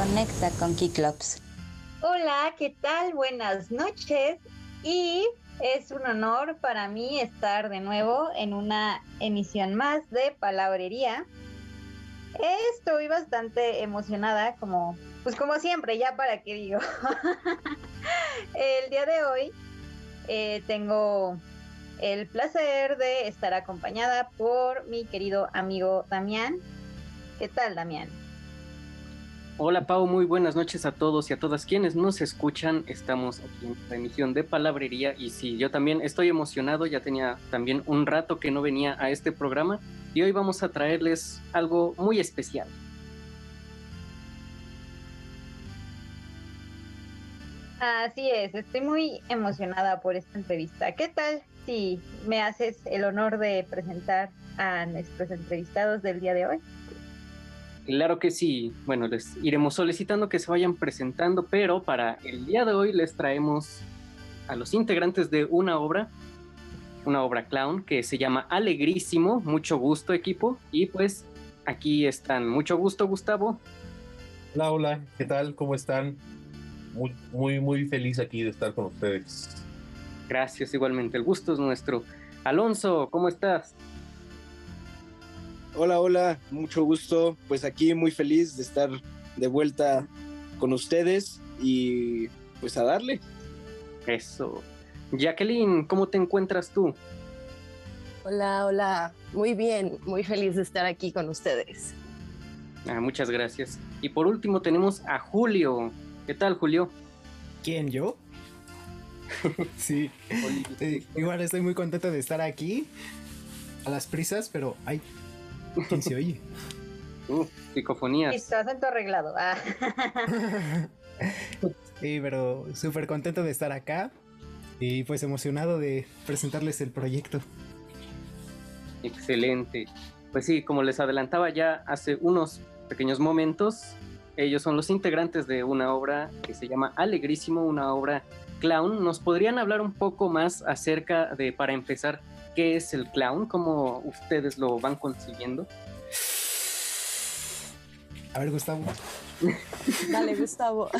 Conecta con Kiklops. Hola, ¿qué tal? Buenas noches. Y es un honor para mí estar de nuevo en una emisión más de Palabrería. Estoy bastante emocionada, como, pues como siempre, ya para qué digo. el día de hoy eh, tengo el placer de estar acompañada por mi querido amigo Damián. ¿Qué tal, Damián? Hola Pau, muy buenas noches a todos y a todas quienes nos escuchan. Estamos aquí en la emisión de Palabrería y sí, yo también estoy emocionado, ya tenía también un rato que no venía a este programa y hoy vamos a traerles algo muy especial. Así es, estoy muy emocionada por esta entrevista. ¿Qué tal si me haces el honor de presentar a nuestros entrevistados del día de hoy? Claro que sí. Bueno, les iremos solicitando que se vayan presentando, pero para el día de hoy les traemos a los integrantes de una obra, una obra clown que se llama Alegrísimo. Mucho gusto, equipo. Y pues aquí están. Mucho gusto, Gustavo. Hola, hola. ¿Qué tal? ¿Cómo están? Muy, muy, muy feliz aquí de estar con ustedes. Gracias, igualmente. El gusto es nuestro. Alonso, ¿cómo estás? Hola, hola, mucho gusto. Pues aquí muy feliz de estar de vuelta con ustedes y pues a darle. Eso. Jacqueline, ¿cómo te encuentras tú? Hola, hola. Muy bien, muy feliz de estar aquí con ustedes. Ah, muchas gracias. Y por último tenemos a Julio. ¿Qué tal, Julio? ¿Quién, yo? sí. Eh, igual estoy muy contento de estar aquí. A las prisas, pero ay, ¿quién se oye? Uh, psicofonías. Listo, acento arreglado. Ah. Sí, pero súper contento de estar acá y pues emocionado de presentarles el proyecto. Excelente. Pues sí, como les adelantaba ya hace unos pequeños momentos, ellos son los integrantes de una obra que se llama Alegrísimo, una obra clown. ¿Nos podrían hablar un poco más acerca de, para empezar, qué es el clown? ¿Cómo ustedes lo van consiguiendo? A ver, Gustavo. Dale, Gustavo.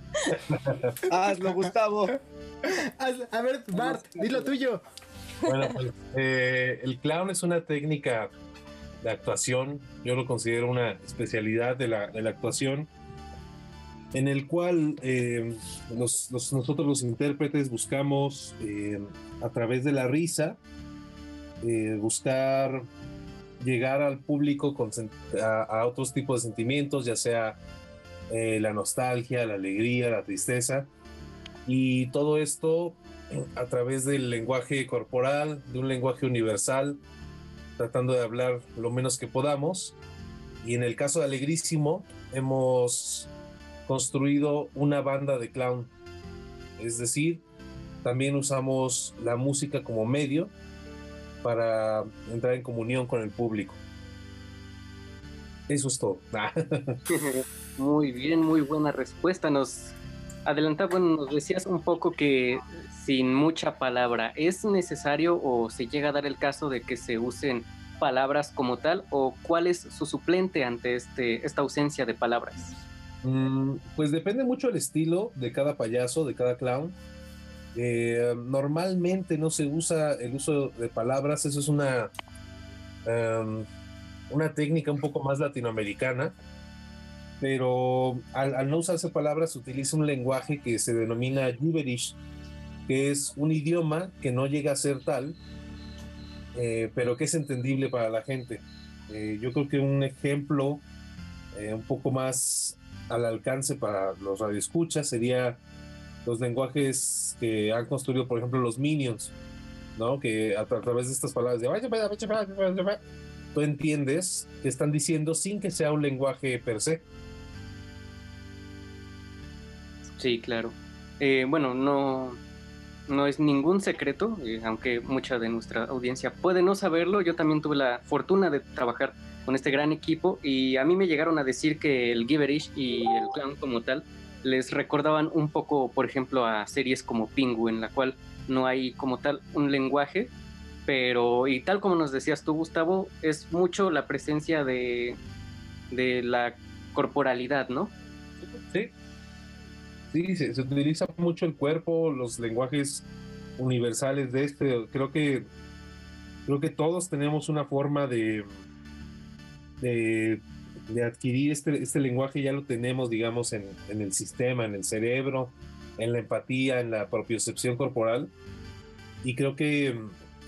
Hazlo, Gustavo. Haz- A ver, Bart, dilo tuyo. Bueno, pues, eh, el clown es una técnica de actuación, yo lo considero una especialidad de la, de la actuación, en el cual eh, los- los- nosotros los intérpretes buscamos eh, a través de la risa, eh, buscar llegar al público con a, a otros tipos de sentimientos, ya sea eh, la nostalgia, la alegría, la tristeza, y todo esto a través del lenguaje corporal, de un lenguaje universal, tratando de hablar lo menos que podamos. Y en el caso de Alegrísimo, hemos construido una banda de clown. Es decir, también usamos la música como medio para entrar en comunión con el público. Eso es todo. Muy bien, muy buena respuesta. Nos adelantaba, bueno, nos decías un poco que sin mucha palabra, ¿es necesario o se llega a dar el caso de que se usen palabras como tal o cuál es su suplente ante este, esta ausencia de palabras? Mm, Pues depende mucho el estilo de cada payaso, de cada clown. Eh, normalmente no se usa el uso de palabras, eso es una, em, una técnica un poco más latinoamericana, pero al, no usarse palabras se utiliza un lenguaje que se denomina gibberish, que es un idioma que no llega a ser tal, eh, pero que es entendible para la gente. Eh, yo creo que un ejemplo un poco más al alcance para los radioescuchas sería los lenguajes que han construido, por ejemplo, los Minions, ¿no? Que a, tra- a través de estas palabras de tú entiendes que están diciendo sin que sea un lenguaje per se. Sí, claro. Eh, bueno, no, no es ningún secreto, eh, aunque mucha de nuestra audiencia puede no saberlo. Yo también tuve la fortuna de trabajar con este gran equipo y a mí me llegaron a decir que el Gibberish y el clown como tal les recordaban un poco, por ejemplo, a series como Pingu, en la cual no hay como tal un lenguaje, pero y tal como nos decías tú, Gustavo, es mucho la presencia de, de la corporalidad, ¿no? Sí. Sí, se, se utiliza mucho el cuerpo, los lenguajes universales de este. Creo que creo que todos tenemos una forma de, de, adquirir este, este lenguaje, ya lo tenemos, digamos, en, en, el sistema, en el cerebro, en la empatía, en la propiocepción corporal. Y creo que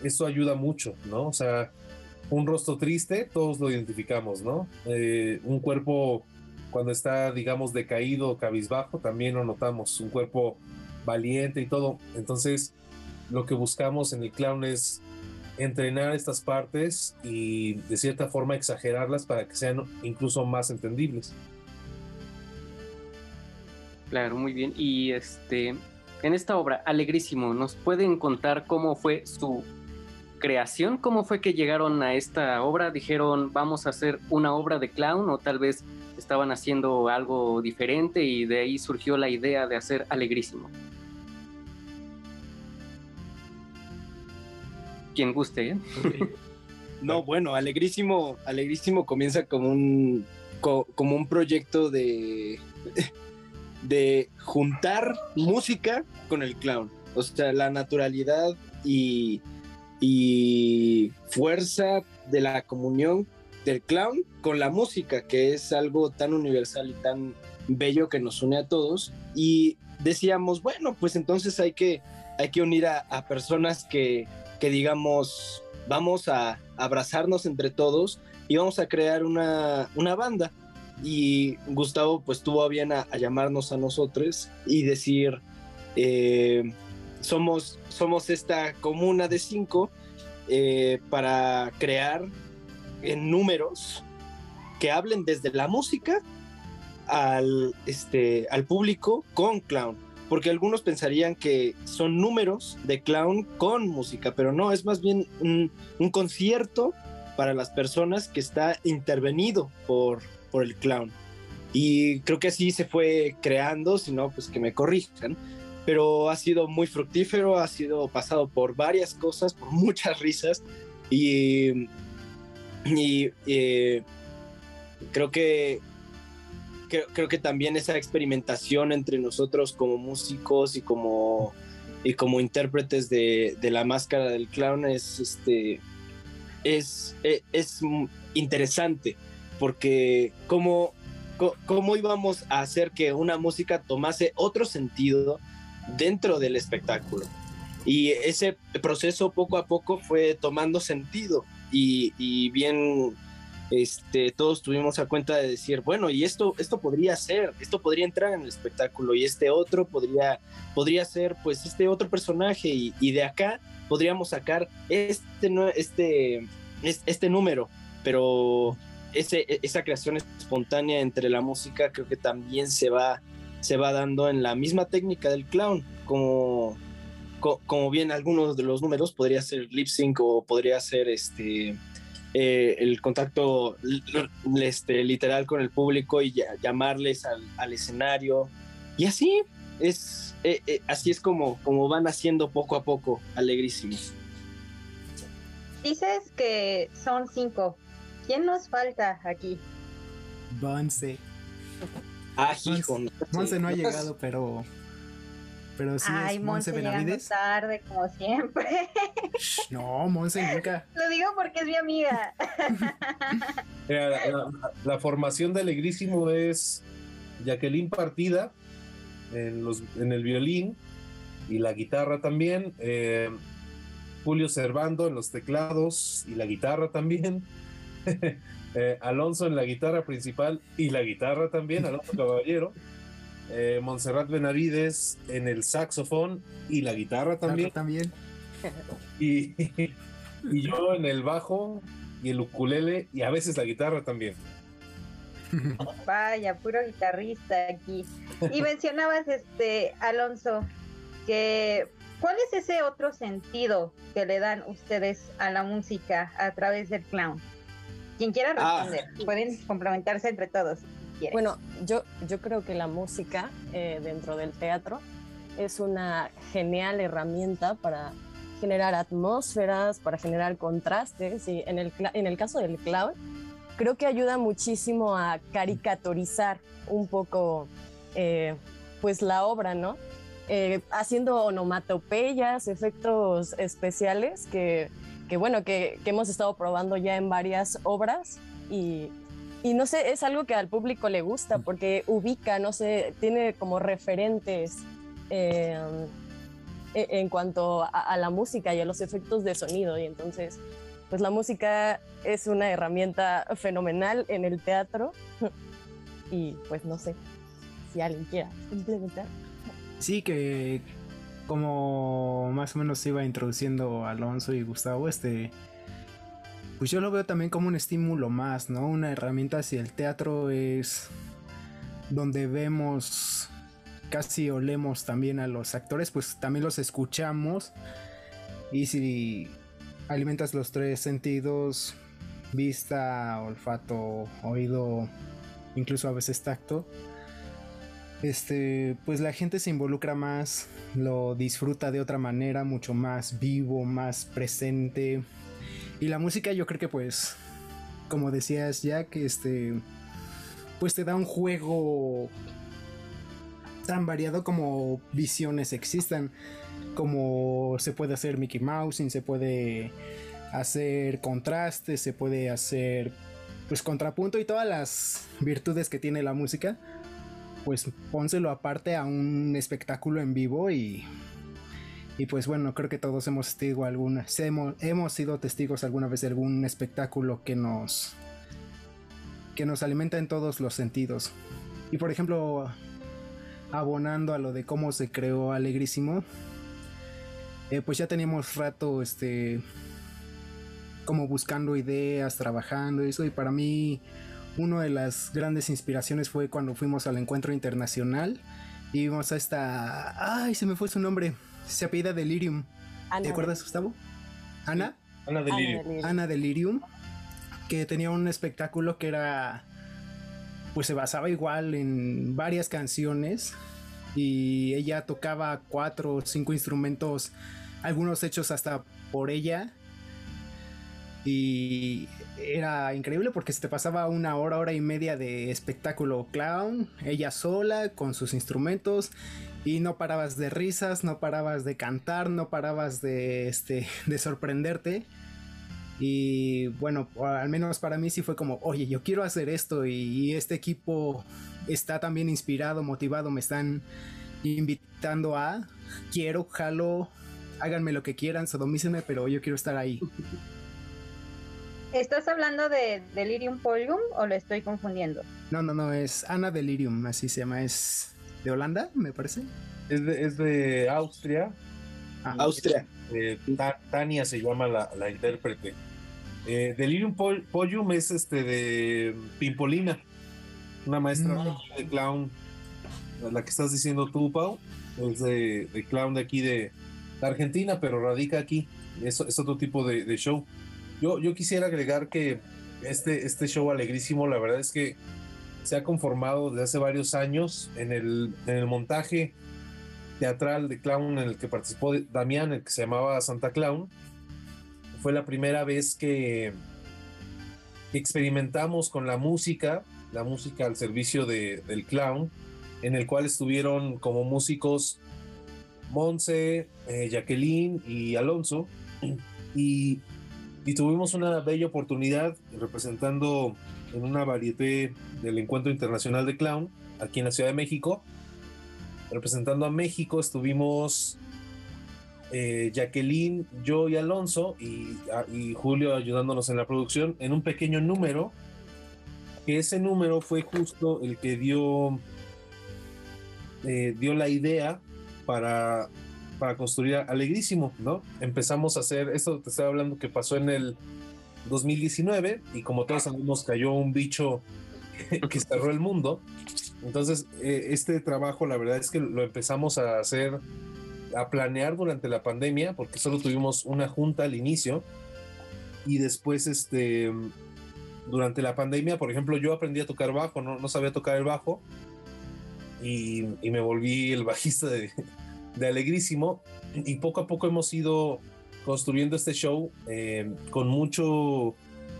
eso ayuda mucho, ¿no? O sea, un rostro triste, todos lo identificamos, ¿no? Eh, un cuerpo cuando está, digamos, decaído, cabizbajo, también lo notamos, un cuerpo valiente y todo. Entonces, lo que buscamos en el clown es entrenar estas partes y de cierta forma exagerarlas para que sean incluso más entendibles. Claro, muy bien. Y este, en esta obra, Alegrísimo, ¿nos pueden contar cómo fue su creación? ¿Cómo fue que llegaron a esta obra? ¿Dijeron vamos a hacer una obra de clown o tal vez estaban haciendo algo diferente y de ahí surgió la idea de hacer Alegrísimo? Quien guste, ¿eh? No, bueno, Alegrísimo, Alegrísimo comienza como un, como un proyecto de, de juntar música con el clown. O sea, la naturalidad y, y fuerza de la comunión del clown con la música, que es algo tan universal y tan bello que nos une a todos. Y decíamos, bueno, pues entonces hay que, hay que unir a, a personas que, que digamos, vamos a abrazarnos entre todos y vamos a crear una, una banda. Y Gustavo pues tuvo bien a, a llamarnos a nosotros y decir, eh, somos, somos esta comuna de cinco eh, para crear en números que hablen desde la música al, este, al público con clown porque algunos pensarían que son números de clown con música, pero no, es más bien un, un concierto para las personas que está intervenido por, por el clown. Y creo que así se fue creando, si no, pues que me corrijan. Pero ha sido muy fructífero, ha sido pasado por varias cosas, por muchas risas. Y, y eh, creo que creo, que también esa experimentación entre nosotros como músicos y como, y como intérpretes de, de la máscara del clown es, este, es, es, es interesante porque cómo, cómo íbamos a hacer que una música tomase otro sentido dentro del espectáculo. Y ese proceso poco a poco fue tomando sentido y, y bien este, todos tuvimos a cuenta de decir, bueno, y esto, esto podría ser, esto podría entrar en el espectáculo y este otro podría, podría ser pues este otro personaje y, de acá podríamos sacar este, este, este número, pero ese, esa creación espontánea entre la música creo que también se va, se va dando en la misma técnica del clown, como, como bien algunos de los números podría ser lip sync o podría ser este eh, el contacto este, literal con el público y llamarles al, al escenario. Y así es, eh, eh, así es como, como van haciendo poco a poco, alegrísimos. Dices que son cinco. ¿Quién nos falta aquí? Bonce. Ah, hijo. Monse no ha llegado, pero pero sí Ay, es Monse, Benavides. tarde, como siempre. No, Monse nunca. Lo digo porque es mi amiga. Mira, la, la, la, formación de Alegrísimo es Jacqueline Partida en, los, en el violín y la guitarra también. Eh, Julio Servando en los teclados y la guitarra también. eh, Alonso en la guitarra principal y la guitarra también, Alonso Caballero eh, Montserrat Benavides en el saxofón y la guitarra también. también. Y, y, yo en el bajo y el ukulele y a veces la guitarra también. Vaya, puro guitarrista aquí. Y mencionabas, este, Alonso, que ¿cuál es ese otro sentido que le dan ustedes a la música a través del clown? Quien quiera responder, ah. pueden complementarse entre todos. Bueno, yo, yo creo que la música eh, dentro del teatro es una genial herramienta para generar atmósferas, para generar contrastes. Y en el, en el caso del clown, creo que ayuda muchísimo a caricaturizar un poco eh, pues la obra, ¿no? Eh, haciendo onomatopeyas, efectos especiales que, que bueno, que, que, hemos estado probando ya en varias obras y, y, no sé, es algo que al público le gusta porque ubica, no sé, tiene como referentes eh, en cuanto a, a, la música y a los efectos de sonido. Y entonces pues la música es una herramienta fenomenal en el teatro. Y pues no sé si alguien quiera complementar. Sí, que como más o menos se iba introduciendo Alonso y Gustavo, este, pues yo lo veo también como un estímulo más, ¿no? Una herramienta hacia el teatro es donde vemos, casi olemos también a los actores, pues también los escuchamos y si alimentas los tres sentidos, vista, olfato, oído, incluso a veces tacto, este, pues la gente se involucra más, lo disfruta de otra manera, mucho más vivo, más presente. Y la música yo creo que pues, como decías que este, pues te da un juego tan variado como visiones existan. Como se puede hacer Mickey Mouse, se puede hacer contraste, se puede hacer pues contrapunto y todas las virtudes que tiene la música pues pónselo aparte a un espectáculo en vivo y, y pues bueno, creo que todos hemos testigo alguna, hemos, hemos sido testigos alguna vez de algún espectáculo que nos que nos alimenta en todos los sentidos. Y por ejemplo, abonando a lo de cómo se creó Alegrísimo, eh, pues ya teníamos rato este como buscando ideas, trabajando eso y para mí una de las grandes inspiraciones fue cuando fuimos al encuentro internacional y vimos a esta. Ay, se me fue su nombre. Se apellida Delirium. ¿Te acuerdas, Gustavo? ¿Ana? Ana Delirium. Ana Delirium. Que tenía un espectáculo que era. Pues se basaba igual en varias canciones. Y ella tocaba cuatro o cinco instrumentos. Algunos hechos hasta por ella y era increíble porque se te pasaba una hora, hora y media de espectáculo clown, ella sola, con sus instrumentos, y no parabas de risas, no parabas de cantar, no parabas de, este, de sorprenderte. Y bueno, al menos para mí sí fue como, oye, yo quiero hacer esto y, este equipo está también inspirado, motivado, me están invitando a, quiero, jalo, háganme lo que quieran, sodomícenme, pero yo quiero estar ahí. ¿Estás hablando de Delirium Polium o lo estoy confundiendo? No, no, no, es Ana Delirium, así se llama, es de Holanda, me parece. Es de, es de Austria. Ah, Austria. Eh, Tania se llama la, la intérprete. Eh, Delirium Pol Polium es este de Pimpolina, una maestra No. de clown, la que estás diciendo tú, Pau, es de, de clown de aquí de, de Argentina, pero radica aquí. Es, es otro tipo de, de show. Yo, yo quisiera agregar que este, este show alegrísimo, la verdad es que se ha conformado desde hace varios años en el, en el montaje teatral de clown en el que participó Damián, el que se llamaba Santa Clown. Fue la primera vez que experimentamos con la música, la música al servicio de, del clown, en el cual estuvieron como músicos Monse, eh, Jacqueline y Alonso. Y y tuvimos una bella oportunidad representando en una varieté del Encuentro Internacional de Clown aquí en la Ciudad de México. Representando a México estuvimos eh, Jacqueline, yo y Alonso y, Julio ayudándonos en la producción en un pequeño número. Que ese número fue justo el que dio, eh, dio la idea para para construir Alegrísimo, ¿no? Empezamos a hacer, esto te estaba hablando que pasó en el 2019 y como todos sabemos cayó un bicho que cerró el mundo. Entonces, eh, este trabajo la verdad es que lo empezamos a hacer, a planear durante la pandemia, porque solo tuvimos una junta al inicio y después, este, durante la pandemia, por ejemplo, yo aprendí a tocar bajo, no, no sabía tocar el bajo y, y me volví el bajista de, de Alegrísimo y poco a poco hemos ido construyendo este show eh, con mucho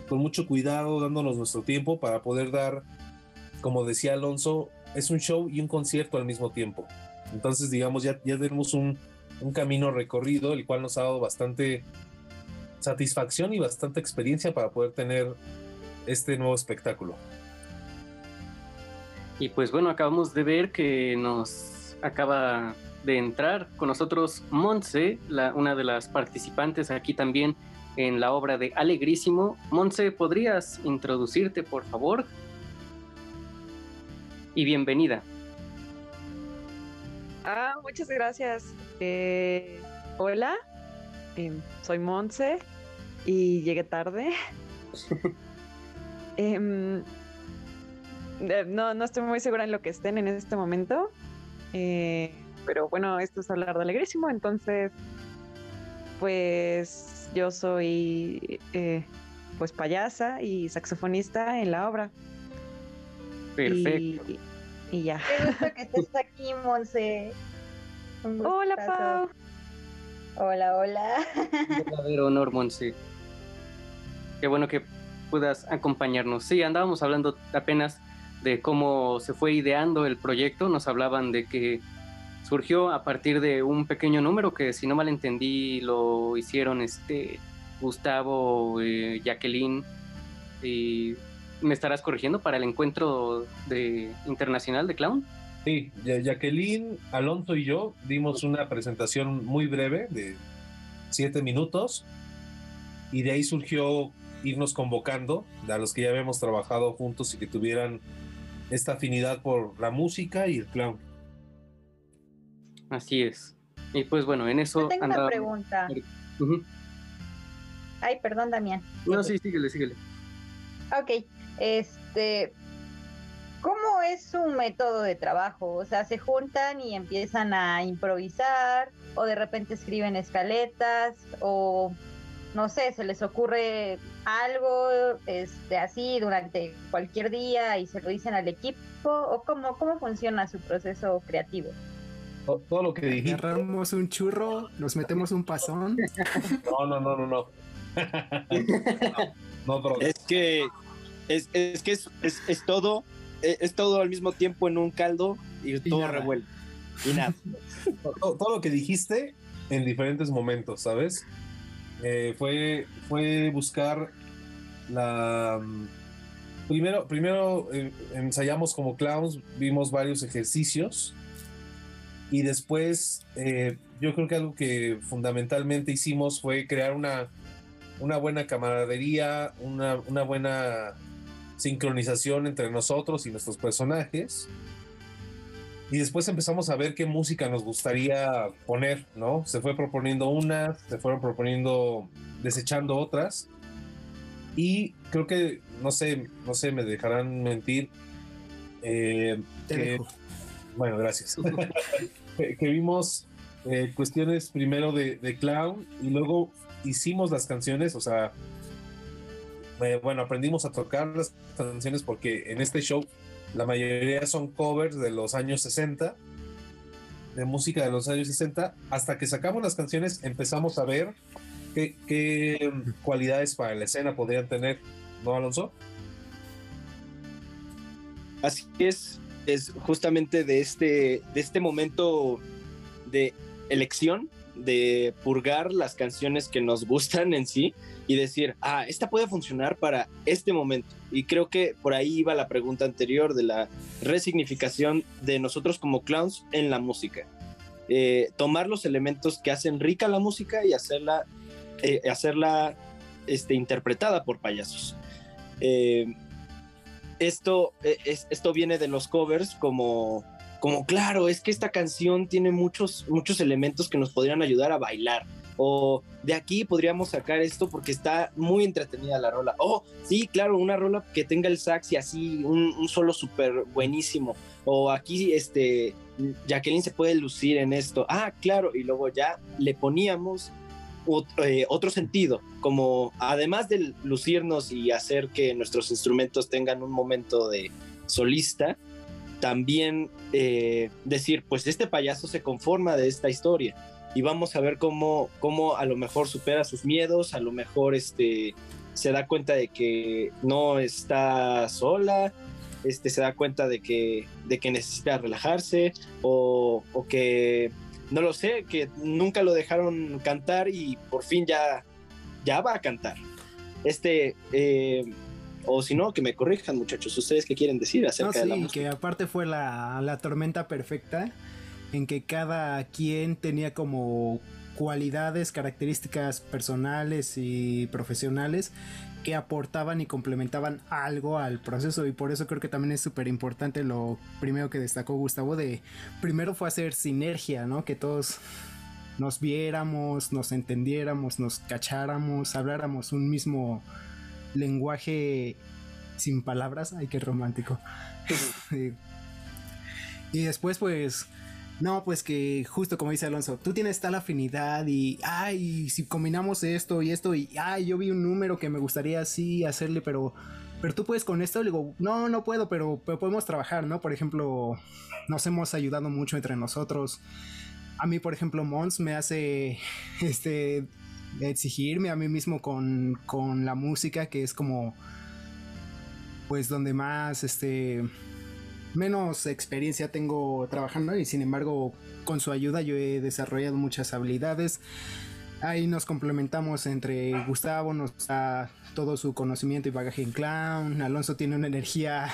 con mucho cuidado, dándonos nuestro tiempo para poder dar, como decía Alonso, es un show y un concierto al mismo tiempo. Entonces, digamos, ya, ya tenemos un, un camino recorrido, el cual nos ha dado bastante satisfacción y bastante experiencia para poder tener este nuevo espectáculo. Y pues bueno, acabamos de ver que nos acaba de entrar con nosotros Monse, la, una de las participantes aquí también en la obra de Alegrísimo. Monse, ¿podrías introducirte, por favor? Y bienvenida. Ah, muchas gracias. Eh, hola, eh, soy Monse y llegué tarde. Em, eh, no, no estoy muy segura en lo que estén en este momento. Eh, pero bueno, esto es hablar de alegrísimo, entonces, pues yo soy eh, pues payasa y saxofonista en la obra. Perfecto. Y, y ya. Qué gusto que estés aquí, Monse. Hola. Pau. Hola, hola. Un verdadero honor, Monse. Qué bueno que puedas acompañarnos. Sí, andábamos hablando apenas de cómo se fue ideando el proyecto. Nos hablaban de que surgió a partir de un pequeño número que, si no mal entendí, lo hicieron este Gustavo, eh, Jacqueline y me estarás corrigiendo para el encuentro de internacional de clown. Sí, Jacqueline, Alonso y yo dimos una presentación muy breve de siete minutos y de ahí surgió irnos convocando a los que ya habíamos trabajado juntos y que tuvieran esta afinidad por la música y el clown. Así es. Y pues bueno, en eso Yo tengo una andaba- pregunta. Ujú. Ay, perdón, Damián. No, sí, síguele, síguele. Ok, este, ¿cómo es su método de trabajo? O sea, se juntan y empiezan a improvisar, o de repente escriben escaletas, o no sé, se les ocurre algo, este, así durante cualquier día y se lo dicen al equipo, o cómo, cómo funciona su proceso creativo. To- Todo lo que dijiste. Agarramos un churro, nos metemos un pasón. No, no, no, no, no. no, bro. Es que es, es que es, es, es todo, es, es todo al mismo tiempo en un caldo y todo nada. revuelto. Y nada. todo, todo lo que dijiste en diferentes momentos, ¿sabes? Eh, fue, fue buscar la... mm, Primero, primero eh, ensayamos como clowns, vimos varios ejercicios y después eh, yo creo que algo que fundamentalmente hicimos fue crear una, una buena camaradería, una, una buena sincronización entre nosotros y nuestros personajes. Y después empezamos a ver qué música nos gustaría poner, ¿no? Se fue proponiendo unas, se fueron proponiendo, desechando otras. Y creo que, no sé, no sé, me dejarán mentir. eh, que- bueno, gracias. que, vimos eh, cuestiones primero de, de clown y luego hicimos las canciones, o sea, eh, bueno, aprendimos a tocar las canciones porque en este show la mayoría son covers de los años 60, de música de los años 60, hasta que sacamos las canciones empezamos a ver qué, qué cualidades para la escena podrían tener, ¿no, Alonso? Así es, es justamente de este, de este momento de elección, de purgar las canciones que nos gustan en sí y decir, ah, esta puede funcionar para este momento. Y creo que por ahí iba la pregunta anterior de la resignificación de nosotros como clowns en la música. Eh, tomar los elementos que hacen rica la música y hacerla, eh, hacerla este, interpretada por payasos. Eh, esto, es- esto viene de los covers como, como, claro, es que esta canción tiene muchos, muchos elementos que nos podrían ayudar a bailar. O de aquí podríamos sacar esto porque está muy entretenida la rola. Oh, sí, claro, una rola que tenga el sax y así, un, un solo súper buenísimo. O aquí, este, Jacqueline se puede lucir en esto. Ah, claro, y luego ya le poníamos otro sentido, como además de lucirnos y hacer que nuestros instrumentos tengan un momento de solista, también eh, decir, pues este payaso se conforma de esta historia y vamos a ver cómo, cómo a lo mejor supera sus miedos, a lo mejor este, se da cuenta de que no está sola, este, se da cuenta de que, de que necesita relajarse o que, no lo sé, que nunca lo dejaron cantar y por fin ya, ya va a cantar. Este, eh, o si no, que me corrijan muchachos, ¿ustedes qué quieren decir No, acerca de la sí, música? que aparte fue la, la tormenta perfecta en que cada quien tenía como cualidades, características personales y profesionales que aportaban y complementaban algo al proceso y por eso creo que también es súper importante lo primero que destacó Gustavo de primero fue hacer sinergia, ¿no? Que todos nos viéramos, nos entendiéramos, nos cacháramos, habláramos un mismo lenguaje sin palabras, ay qué romántico. Y después pues no, pues que justo como dice Alonso, tú tienes tal afinidad y, ay, si combinamos esto y esto y, ay, yo vi un número que me gustaría así hacerle, pero, pero tú puedes con esto, le digo, no, no puedo, pero, pero podemos trabajar, ¿no? Por ejemplo, nos hemos ayudado mucho entre nosotros. A mí, por ejemplo, Mons me hace, este, exigirme a mí mismo con, con la música, que es como, pues donde más, este, menos experiencia tengo trabajando y sin embargo con su ayuda yo he desarrollado muchas habilidades. Ahí nos complementamos entre Gustavo, nos da todo su conocimiento y bagaje en clown. Alonso tiene una energía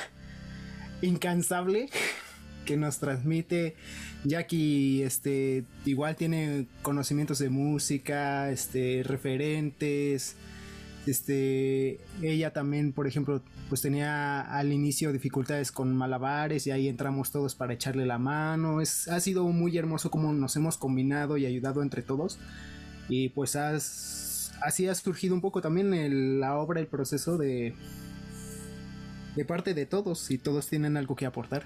incansable que nos transmite. Jackie este igual tiene conocimientos de música, este referentes. Este, ella también, por ejemplo, pues tenía al inicio dificultades con malabares y ahí entramos todos para echarle la mano. Es, ha sido muy hermoso como nos hemos combinado y ayudado entre todos. Y pues has, así ha surgido un poco también el- la obra, el proceso de, de parte de todos y todos tienen algo que aportar.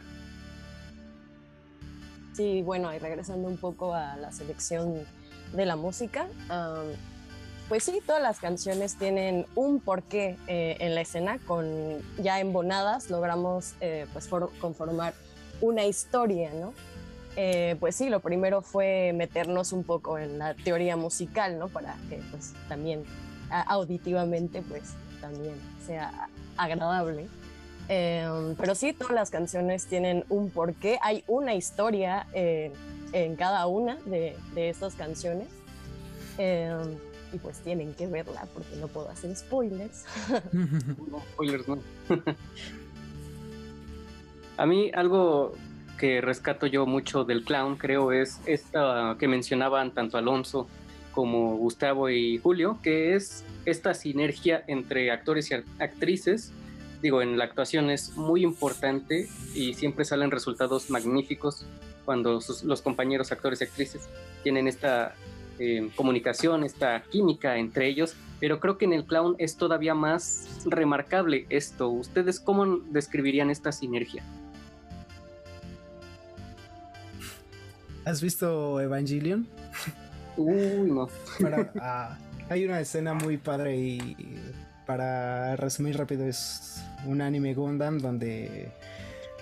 Sí, bueno, y regresando un poco a la selección de la música, am, pues sí, todas las canciones tienen un porqué eh, en la escena, con ya embonadas logramos eh, pues for- conformar una historia, ¿no? Eh, pues sí, lo primero fue meternos un poco en la teoría musical, ¿no? Para que pues también auditivamente pues también sea agradable. Em, pero sí, todas las canciones tienen un porqué, hay una historia eh, en cada una de, de estas canciones. Y pues tienen que verla porque no puedo hacer spoilers. No, spoilers, no. A mí algo que rescato yo mucho del clown, creo, es esta que mencionaban tanto Alonso como Gustavo y Julio, que es esta sinergia entre actores y actrices. Digo, en la actuación es muy importante y siempre salen resultados magníficos cuando sus- los compañeros actores y actrices tienen esta eh, comunicación, esta química entre ellos, pero creo que en el clown es todavía más remarcable esto. ¿Ustedes cómo describirían esta sinergia? ¿Has visto Evangelion? Uy, no. Para- ah, hay una escena muy padre y para resumir rápido es un anime Gundam donde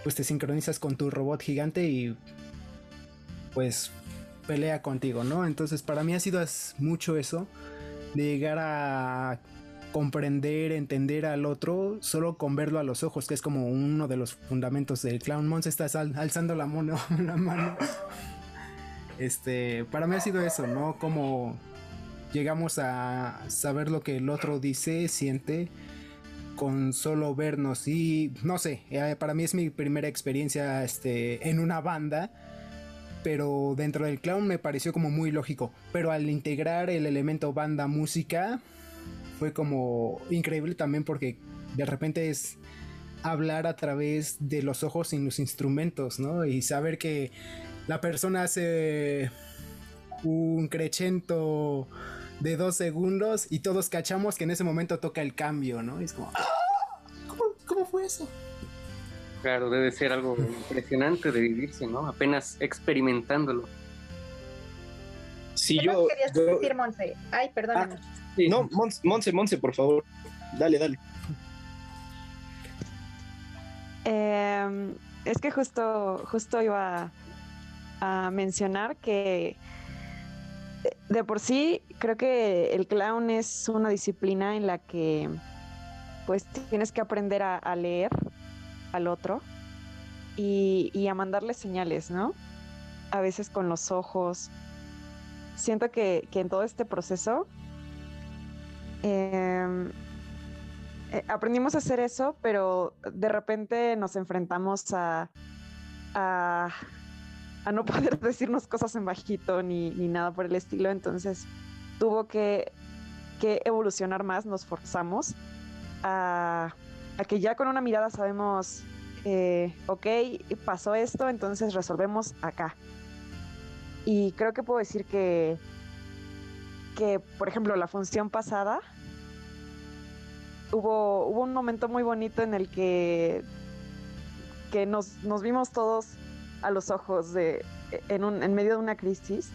pues te sincronizas con tu robot gigante y pues pelea contigo, ¿no? Entonces para mí ha sido mucho eso de llegar a comprender, entender al otro solo con verlo a los ojos, que es como uno de los fundamentos del clown. Mons está al- alzando la, la mano. Este, para mí ha sido eso, ¿no? Como llegamos a saber lo que el otro dice, siente, con solo vernos. Y no sé, eh, para mí es mi primera experiencia este, en una banda. Pero dentro del clown me pareció como muy lógico. Pero al integrar el elemento banda música, fue como increíble también porque de repente es hablar a través de los ojos sin los instrumentos, ¿no? Y saber que la persona hace un crescento de dos segundos y todos cachamos que en ese momento toca el cambio, ¿no? Y es como, "Ah, ¿cómo, cómo fue eso? Claro, debe ser algo impresionante de vivirse, ¿no? Apenas experimentándolo. Si ¿Qué yo, querías yo- decir, Monse? Ay, perdóname. Sí. no, Monse, Monse, Monse, por favor, dale, dale. Em, es que justo, justo iba a mencionar que de por sí, creo que el clown es una disciplina en la que pues tienes que aprender a, a leer al otro y, a mandarle señales, ¿no? A veces con los ojos. Siento que, que en todo este proceso eh, eh, aprendimos a hacer eso, pero de repente nos enfrentamos a, a, a no poder decirnos cosas en bajito ni, ni, nada por el estilo. Entonces tuvo que, que evolucionar más, nos forzamos a, a, que ya con una mirada sabemos, eh, ok, pasó esto, entonces resolvemos acá. Y creo que puedo decir que, que por ejemplo, la función pasada hubo, hubo un momento muy bonito en el que, que nos, nos vimos todos a los ojos de, en, un, en medio de una crisis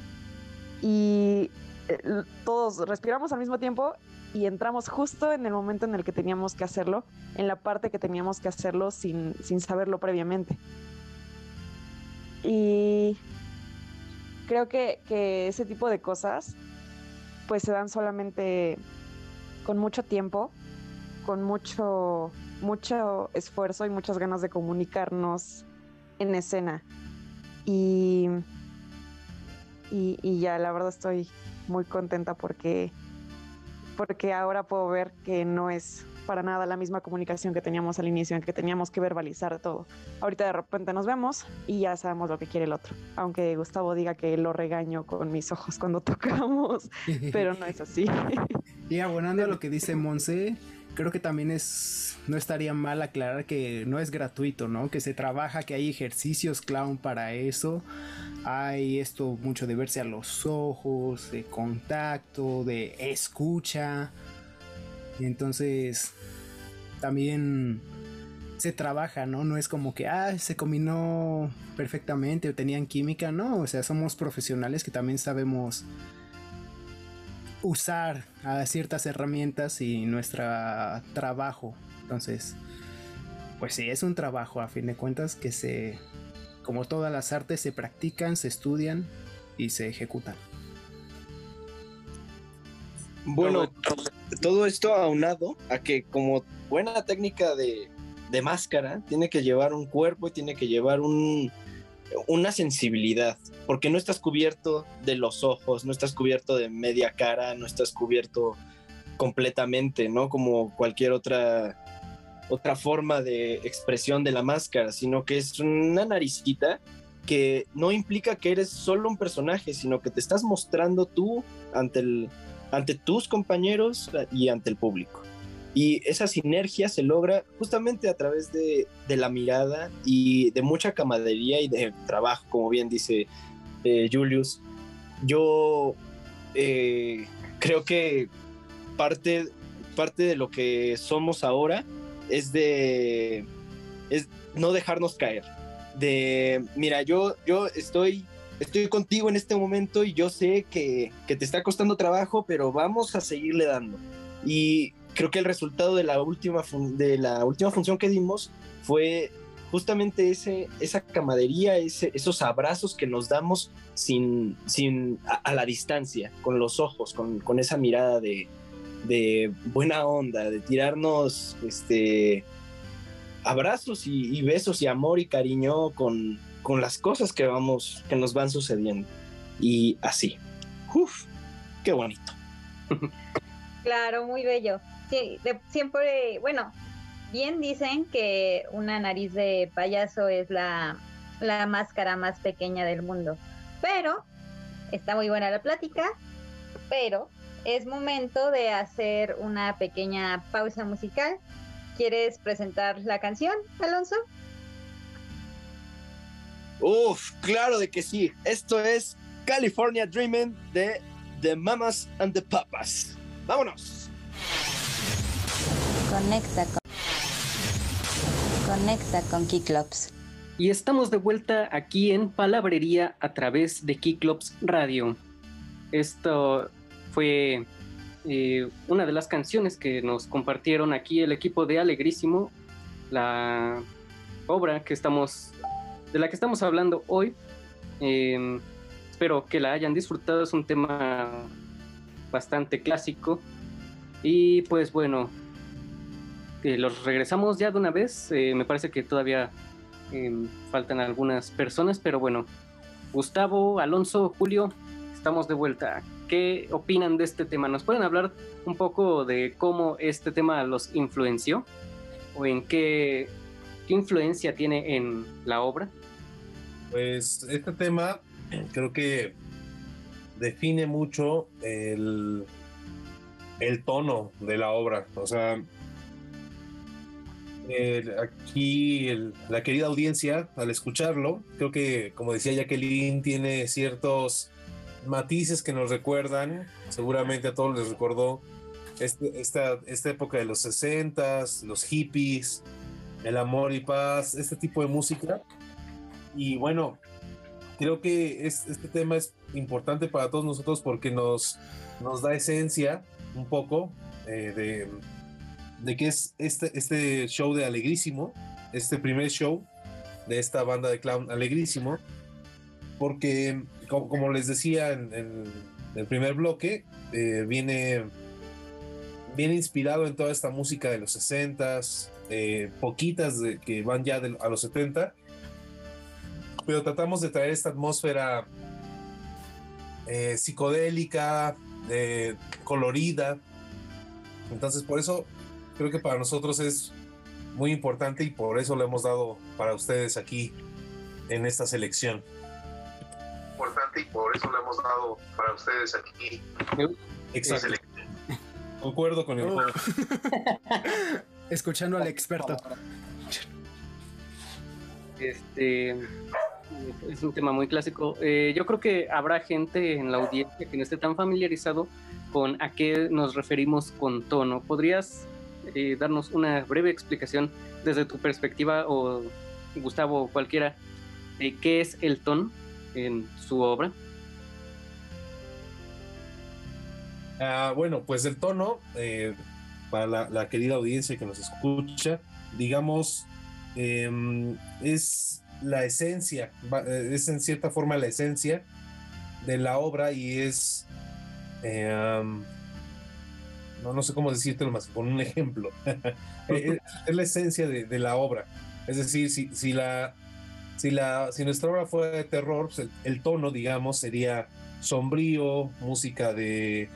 y eh, todos respiramos al mismo tiempo y entramos justo en el momento en el que teníamos que hacerlo, en la parte que teníamos que hacerlo sin, sin saberlo previamente. Y creo que, que, ese tipo de cosas pues se dan solamente con mucho tiempo con mucho, mucho esfuerzo y muchas ganas de comunicarnos en escena. Y, y, y, ya, la verdad estoy muy contenta porque, porque ahora puedo ver que no es para nada la misma comunicación que teníamos al inicio, en que teníamos que verbalizar todo. Ahorita de repente nos vemos y ya sabemos lo que quiere el otro. Aunque Gustavo diga que lo regaño con mis ojos cuando tocamos, pero no es así. y abonando a lo que dice Monse, creo que también es no estaría mal aclarar que no es gratuito, ¿no? Que se trabaja, que hay ejercicios clown para eso. Hay esto mucho de verse a los ojos, de contacto, de escucha. Entonces también se trabaja, ¿no? No es como que, ah, se combinó perfectamente o tenían química, no, o sea, somos profesionales que también sabemos usar a ciertas herramientas y nuestro trabajo. Entonces, pues sí, es un trabajo a fin de cuentas que se, como todas las artes, se practican, se estudian y se ejecutan. Bueno, todo esto aunado a que como buena técnica de, de máscara, tiene que llevar un cuerpo y tiene que llevar un, una sensibilidad, porque no estás cubierto de los ojos, no estás cubierto de media cara, no estás cubierto completamente, ¿no? Como cualquier otra otra forma de expresión de la máscara, sino que es una naricita que no implica que eres solo un personaje, sino que te estás mostrando tú ante, el, ante tus compañeros y ante el público. Y esa sinergia se logra justamente a través de, de la mirada y de mucha camaradería y de trabajo, como bien dice eh, Julius. Yo eh, creo que parte, parte de lo que somos ahora es de es no dejarnos caer. De, mira, yo, yo estoy, estoy contigo en este momento y yo sé que, que te está costando trabajo, pero vamos a seguirle dando. Y creo que el resultado de la última, de la última función que dimos fue justamente ese, esa camadería, ese, esos abrazos que nos damos sin, sin a, a la distancia, con los ojos, con, con esa mirada de, de, buena onda, de tirarnos este, abrazos y, y, besos y amor y cariño con, con las cosas que, vamos, que nos van sucediendo. Y así. Uf, qué bonito. Claro, muy bello sí, de, siempre, bueno, bien dicen que una nariz de payaso es la, la máscara más pequeña del mundo, pero está muy buena la plática, pero es momento de hacer una pequeña pausa musical. ¿Quieres presentar la canción, Alonso? Uf, claro de que sí. Esto es California Dreaming de The Mamas and the Papas. ¡Vámonos! Conecta con, conecta con Kiklops. Y estamos de vuelta aquí en Palabrería a través de Kiklops Radio. Esto fue eh, una de las canciones que nos compartieron aquí el equipo de Alegrísimo. La obra que estamos, de la que estamos hablando hoy eh, espero que la hayan disfrutado. Es un tema bastante clásico. Y pues bueno, eh, los regresamos ya de una vez. Eh, me parece que todavía eh, faltan algunas personas, pero bueno, Gustavo, Alonso, Julio, estamos de vuelta. ¿Qué opinan de este tema? ¿Nos pueden hablar un poco de cómo este tema los influenció? ¿O en qué, qué influencia tiene en la obra? Pues este tema creo que define mucho el, el tono de la obra. O sea, aquí la querida audiencia, al escucharlo, creo que, como decía Jacqueline, tiene ciertos matices que nos recuerdan, seguramente a todos les recordó este- esta, esta época de los 60s, los hippies, el amor y paz, este tipo de música. Y bueno, creo que es- este tema es importante para todos nosotros porque nos, nos da esencia un poco eh, de, de qué es este, este show de Alegrísimo, este primer show de esta banda de clown Alegrísimo, porque como, como les decía en, en el primer bloque, eh, viene, viene inspirado en toda esta música de los 60s, eh, poquitas de, que van ya de- a los 70, pero tratamos de traer esta atmósfera eh, psicodélica, eh, colorida. Entonces, por eso creo que para nosotros es muy importante y por eso lo hemos dado para ustedes aquí en esta selección. Importante y por eso lo hemos dado para ustedes aquí. Exacto. Concuerdo con el juego. Escuchando al experto. Este es un tema muy clásico. Eh, yo creo que habrá gente en la audiencia que no esté tan familiarizado con a qué nos referimos con tono. ¿Podrías eh, darnos una breve explicación desde tu perspectiva o Gustavo o cualquiera de qué es el tono en su obra? Ah, bueno, pues el tono, eh, para la, querida audiencia que nos escucha, digamos, em, es la esencia, eh, es en cierta forma la esencia de la obra y es, eh, no, no sé cómo decírtelo más, con un ejemplo, Eh, es la esencia de, de la obra. Es decir, si, si la, si, la, si nuestra obra fuera de terror, pues el, el tono, digamos, sería sombrío, música de,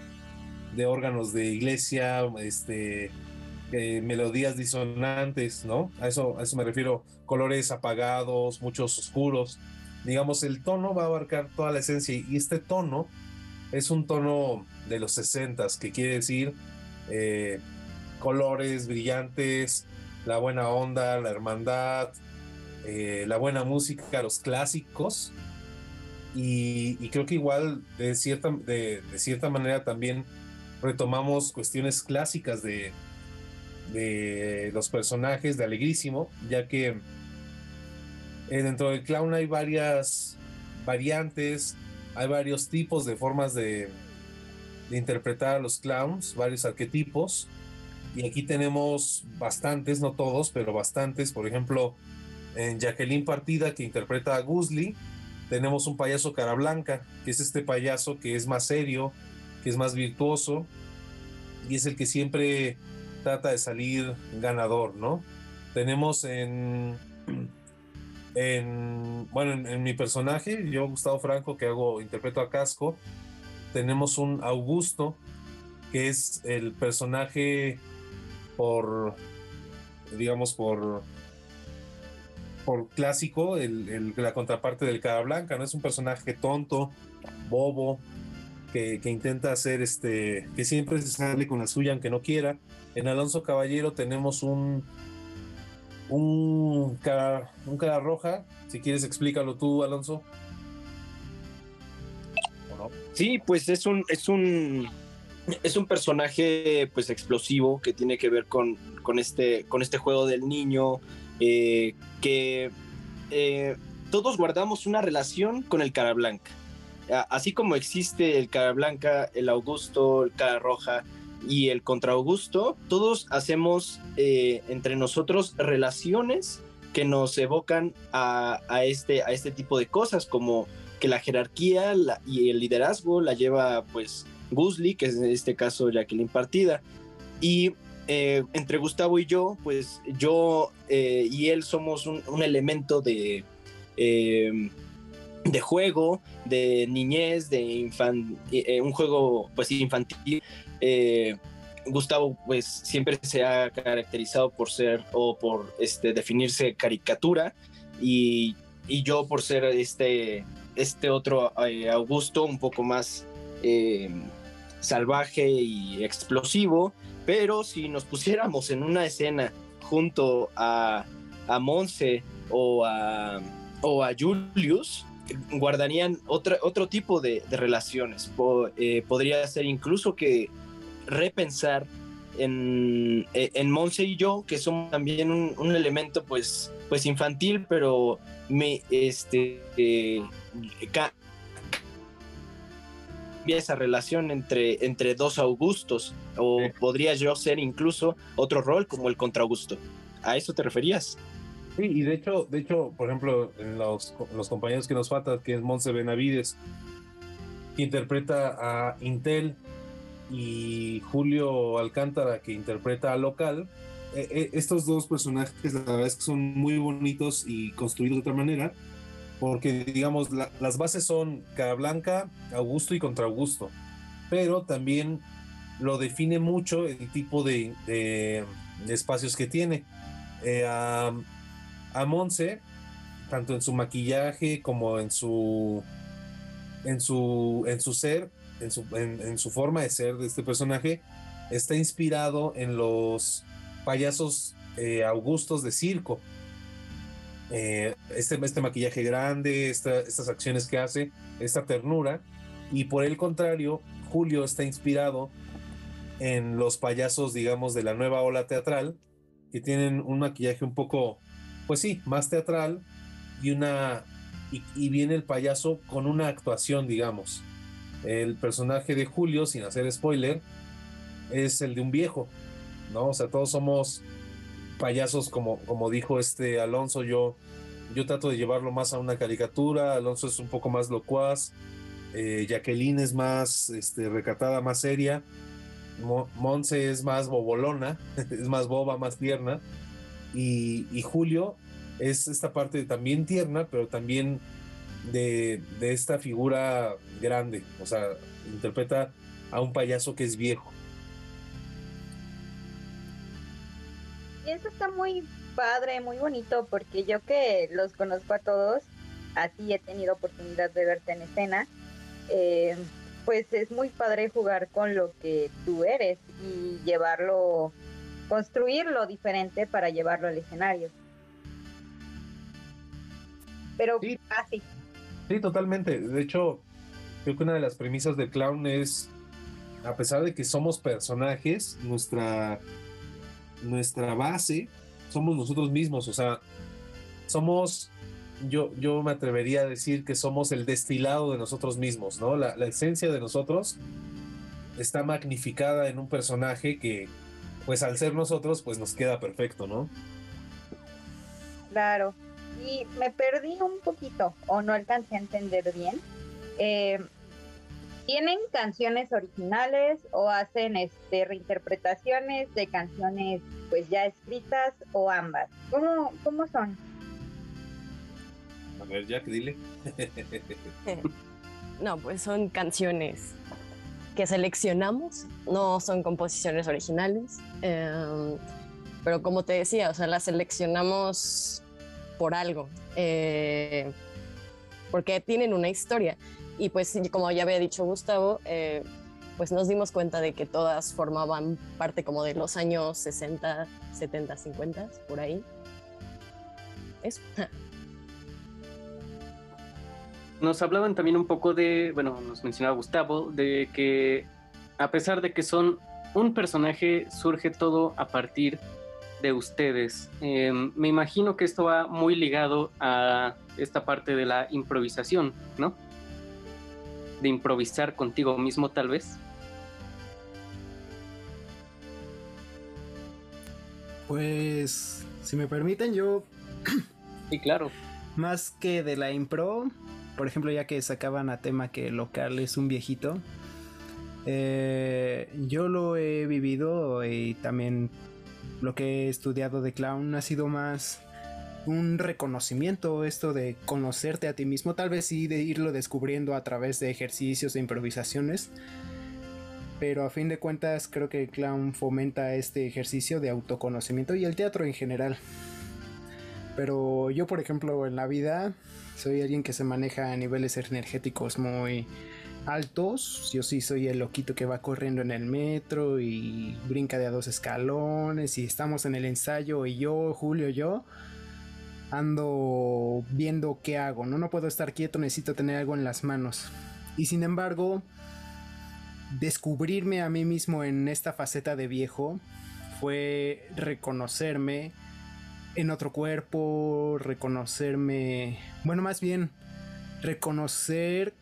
de órganos de iglesia, este, eh, melodías disonantes, ¿no? A eso, a eso me refiero, colores apagados, muchos oscuros. Digamos, el tono va a abarcar toda la esencia y este tono es un tono de los 60 que quiere decir eh, colores brillantes, la buena onda, la hermandad, eh, la buena música, los clásicos. Y, creo que igual de cierta, de cierta manera también retomamos cuestiones clásicas de, de los personajes de Alegrísimo, ya que eh, dentro del clown hay varias variantes, hay varios tipos de formas de, de interpretar a los clowns, varios arquetipos. Y aquí tenemos bastantes, no todos, pero bastantes. Por ejemplo, en Jacqueline Partida, que interpreta a Gusli, tenemos un payaso cara blanca, que es este payaso que es más serio, que es más virtuoso, y es el que siempre trata de salir ganador, ¿no? Tenemos en, en bueno, en, mi personaje, yo Gustavo Franco, que hago, interpreto a Casco, tenemos un Augusto, que es el personaje por, digamos, por, por clásico, el, el- la contraparte del cara blanca, ¿no? Es un personaje tonto, bobo, que, que intenta hacer este, que siempre se sale con la suya aunque no quiera. En Alonso Caballero tenemos un, un cara, un cara roja. Si quieres, explícalo tú, Alonso. Sí, pues es un, es un, es un personaje pues explosivo que tiene que ver con, con, este, con este juego del niño, eh, que eh, todos guardamos una relación con el cara blanca. Así como existe el cara blanca, el Augusto, el cara roja y el contra Augusto, todos hacemos eh, entre nosotros relaciones que nos evocan a, a este, a este tipo de cosas, como que la jerarquía la- y el liderazgo la lleva pues Gusli, que es en este caso Jacqueline Partida. Y eh, entre Gustavo y yo, pues yo eh, y él somos un, un elemento de, eh, de juego, de niñez, de infan- eh, un juego pues infantil. Eh, Gustavo pues siempre se ha caracterizado por ser o por este, definirse caricatura y, y yo por ser este, este otro eh, Augusto un poco más eh, salvaje y explosivo, pero si nos pusiéramos en una escena junto a, a Monse o a, o a Julius, guardarían otra, otro tipo de, de relaciones. Po- eh, podría ser incluso que repensar en, eh, en Monse y yo, que somos también un, un elemento pues, pues infantil, pero me, este, eh, ca- esa relación entre, entre dos Augustos, o podría yo ser incluso otro rol como el contra Augusto. ¿A eso te referías? Sí, y de hecho, de hecho, por ejemplo, los, compañeros que nos faltan, que es Monse Benavides, que interpreta a Intel, y Julio Alcántara, que interpreta a Local, eh, eh, estos dos personajes, la verdad es que son muy bonitos y construidos de otra manera, porque, digamos, la- las bases son Cara Blanca, Augusto y contra Augusto, pero también lo define mucho el tipo de, espacios que tiene. Eh, a Monse, tanto en su maquillaje como en su en su en su ser, en su, en, su forma de ser de este personaje, está inspirado en los payasos eh, augustos de circo. Eh, este, este maquillaje grande, esta- estas acciones que hace, esta ternura, y por el contrario, Julio está inspirado en los payasos, digamos, de la nueva ola teatral, que tienen un maquillaje un poco, pues sí, más teatral y una y, viene el payaso con una actuación, digamos. El personaje de Julio, sin hacer spoiler, es el de un viejo, ¿no? O sea, todos somos payasos, como, como dijo este Alonso, yo, yo trato de llevarlo más a una caricatura, Alonso es un poco más locuaz, eh, Jacqueline es más este, recatada, más seria, Mo- Monse es más bobolona, es más boba, más tierna. Y, Julio es esta parte también tierna, pero también de, esta figura grande. O sea, interpreta a un payaso que es viejo. Eso está muy padre, muy bonito, porque yo que los conozco a todos, así he tenido oportunidad de verte en escena, eh, pues es muy padre jugar con lo que tú eres y llevarlo, construirlo diferente para llevarlo al escenario. Pero Sí. así, Sí, totalmente. De hecho, creo que una de las premisas del clown es, a pesar de que somos personajes, nuestra, nuestra base somos nosotros mismos. O sea, somos, yo, yo me atrevería a decir que somos el destilado de nosotros mismos, ¿no? La, la esencia de nosotros está magnificada en un personaje que, pues al ser nosotros, pues nos queda perfecto, ¿no? claro. Y me perdí un poquito, o no alcancé a entender bien. Eh, ¿Tienen canciones originales o hacen este reinterpretaciones de canciones pues ya escritas o ambas? ¿Cómo, cómo son? A ver, Jack, dile. No, pues son canciones que seleccionamos, no son composiciones originales. eh, pero como te decía, o sea, las seleccionamos por algo, eh, porque tienen una historia. Y pues, como ya había dicho Gustavo, eh, pues nos dimos cuenta de que todas formaban parte como de los años 60, 70, 50, por ahí. Eso. Nos hablaban también un poco de, bueno, nos mencionaba Gustavo, de que a pesar de que son un personaje, surge todo a partir de ustedes. Eh, me imagino que esto va muy ligado a esta parte de la improvisación, ¿no? De improvisar contigo mismo tal vez. Pues, si me permiten, yo Sí, claro. más que de la impro, por ejemplo, ya que sacaban a tema que local es un viejito, eh, yo lo he vivido y también lo que he estudiado de clown ha sido más un reconocimiento, esto de conocerte a ti mismo, tal vez sí de irlo descubriendo a través de ejercicios e improvisaciones, pero a fin de cuentas creo que el clown fomenta este ejercicio de autoconocimiento y el teatro en general. Pero yo, por ejemplo, en la vida soy alguien que se maneja a niveles energéticos muy altos. Yo sí soy el loquito que va corriendo en el metro y brinca de a dos escalones y estamos en el ensayo y yo, Julio, yo ando viendo qué hago, ¿no? No puedo estar quieto, necesito tener algo en las manos. Y sin embargo, descubrirme a mí mismo en esta faceta de viejo fue reconocerme en otro cuerpo, reconocerme, bueno, más bien reconocer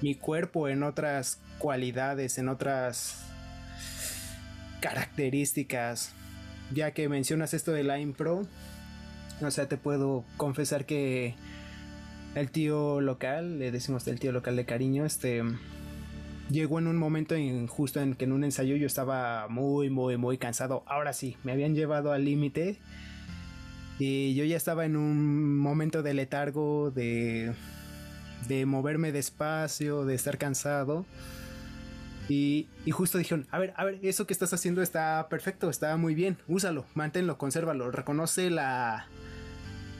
mi cuerpo en otras cualidades, en otras características. Ya que mencionas esto de la impro, o sea, te puedo confesar que el tío local, le decimos el tío local de cariño, este llegó en un momento en, justo en que en un ensayo yo estaba muy, muy, muy cansado. Ahora sí, me habían llevado al límite. Y yo ya estaba en un momento de letargo, de, de moverme despacio, de estar cansado. Y, y, justo dijeron, a ver, a ver, eso que estás haciendo está perfecto, está muy bien, úsalo, manténlo, consérvalo, reconoce la,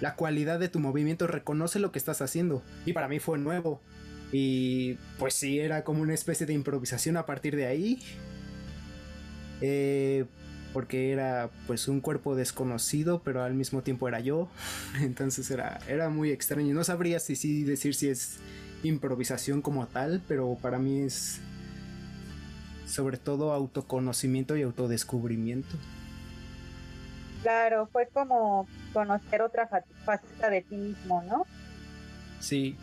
la cualidad de tu movimiento, reconoce lo que estás haciendo. Y para mí fue nuevo. Y pues sí, era como una especie de improvisación a partir de ahí. Eh, porque era pues un cuerpo desconocido, pero al mismo tiempo era yo. Entonces era, era muy extraño. No sabría si sí decir si es improvisación como tal, pero para mí es sobre todo autoconocimiento y autodescubrimiento. Claro, fue como conocer otra faceta de ti mismo, ¿no? Sí.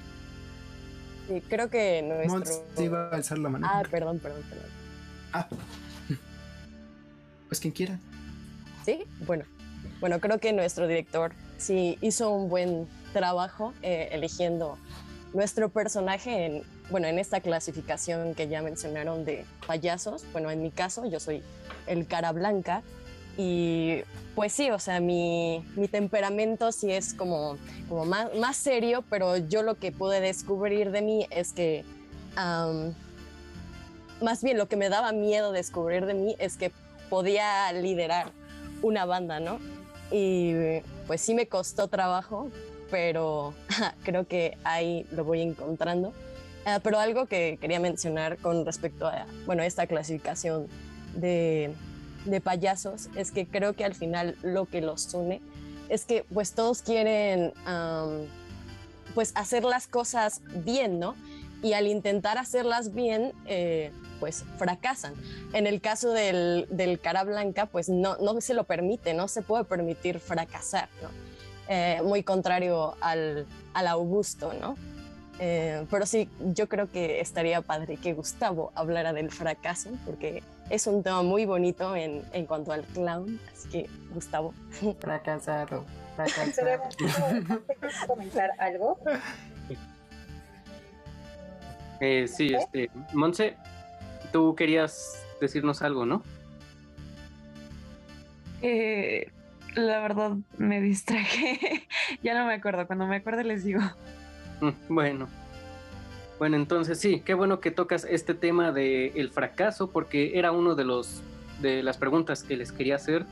Sí, creo que nuestro... Mons iba a alzar la mano. Ah, perdón, perdón, perdón. Ah. Pues quien quiera. Sí, bueno. Bueno, creo que nuestro director sí hizo un buen trabajo eh, eligiendo nuestro personaje en, bueno, en esta clasificación que ya mencionaron de payasos. Bueno, en mi caso, yo soy el cara blanca. Y pues sí, o sea, mi, mi temperamento sí es como, como más, más, serio, pero yo lo que pude descubrir de mí es que, um, más bien lo que me daba miedo descubrir de mí es que podía liderar una banda, ¿no? Y pues sí me costó trabajo, pero creo que ahí lo voy encontrando. Uh, pero algo que quería mencionar con respecto a, bueno, esta clasificación de, de payasos es que creo que al final lo que los une es que pues todos quieren pues hacer las cosas bien, ¿no? Y al intentar hacerlas bien, eh, pues fracasan. En el caso del, del, cara blanca, pues no, no se lo permite, no se puede permitir fracasar, ¿no? Eh, muy contrario al, al Augusto, ¿no? Eh, pero sí, yo creo que estaría padre que Gustavo hablara del fracaso, porque es un tema muy bonito en, en cuanto al clown. Así que, Gustavo. Fracasado, fracasado. ¿Quieres comentar algo? Eh, sí, este, Monse, tú querías decirnos algo, ¿no? Eh, la verdad me distraje. ya no me acuerdo. Cuando me acuerde les digo. Bueno. Bueno, entonces sí, qué bueno que tocas este tema del el fracaso, porque era uno de los de las preguntas que les quería hacer.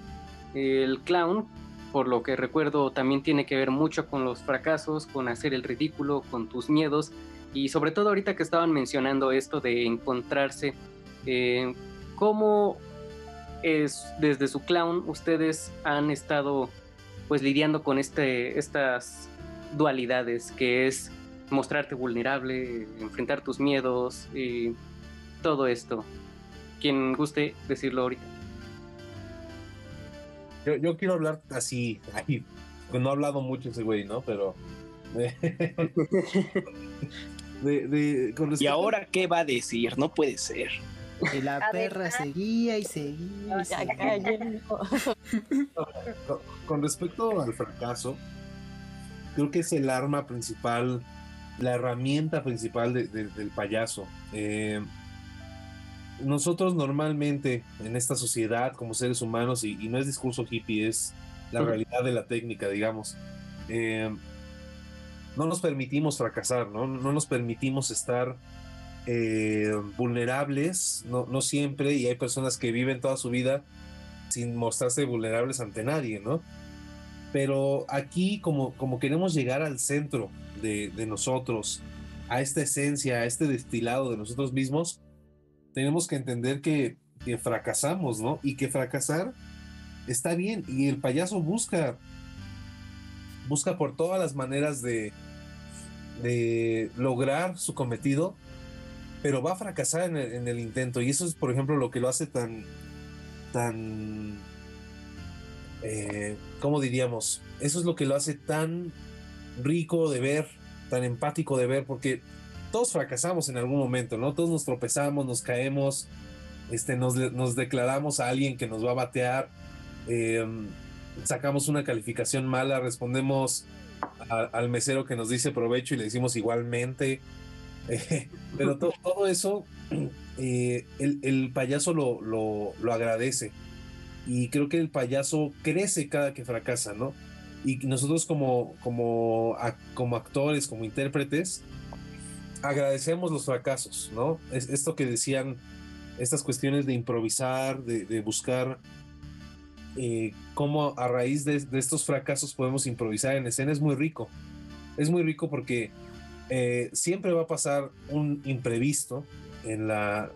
El clown, por lo que recuerdo, también tiene que ver mucho con los fracasos, con hacer el ridículo, con tus miedos, y sobre todo ahorita que estaban mencionando esto de encontrarse, eh, cómo es desde su clown ustedes han estado pues lidiando con este, estas dualidades que es mostrarte vulnerable, enfrentar tus miedos y todo esto. Quien guste decirlo ahorita. Yo, yo quiero hablar así, pues no ha hablado mucho ese güey, ¿no? Pero... De, de, con ¿Y ahora qué va a decir? No puede ser. Y la a perra ver, seguía y seguía. Y seguía. con respecto al fracaso, creo que es el arma principal la herramienta principal de- de- del payaso. Eh, nosotros normalmente en esta sociedad como seres humanos, y, y no es discurso hippie, es la realidad de la técnica, digamos, eh, no nos permitimos fracasar, ¿no? No nos permitimos estar eh, vulnerables, no, no siempre, y hay personas que viven toda su vida sin mostrarse vulnerables ante nadie, ¿no? Pero aquí como, como queremos llegar al centro de, nosotros, a esta esencia, a este destilado de nosotros mismos, tenemos que entender que, fracasamos, ¿no? Y que fracasar está bien. Y el payaso busca, busca por todas las maneras de, de lograr su cometido, pero va a fracasar en el, en el intento. Y eso es, por ejemplo, lo que lo hace tan, tan, eh, ¿cómo diríamos? Eso es lo que lo hace tan rico de ver, tan empático de ver, porque todos fracasamos en algún momento, ¿no? Todos nos tropezamos, nos caemos, este, nos, nos declaramos a alguien que nos va a batear, eh, sacamos una calificación mala, respondemos al mesero que nos dice provecho y le decimos igualmente. Pero to- todo eso, eh, el, el payaso lo, lo, lo agradece. Y creo que el payaso crece cada que fracasa, ¿no? Y nosotros como, como, como actores, como intérpretes, agradecemos los fracasos, ¿no? Es esto que decían, estas cuestiones de improvisar, de, buscar eh, cómo a raíz de, estos fracasos podemos improvisar en escena es muy rico. Es muy rico porque eh, siempre va a pasar un imprevisto en la,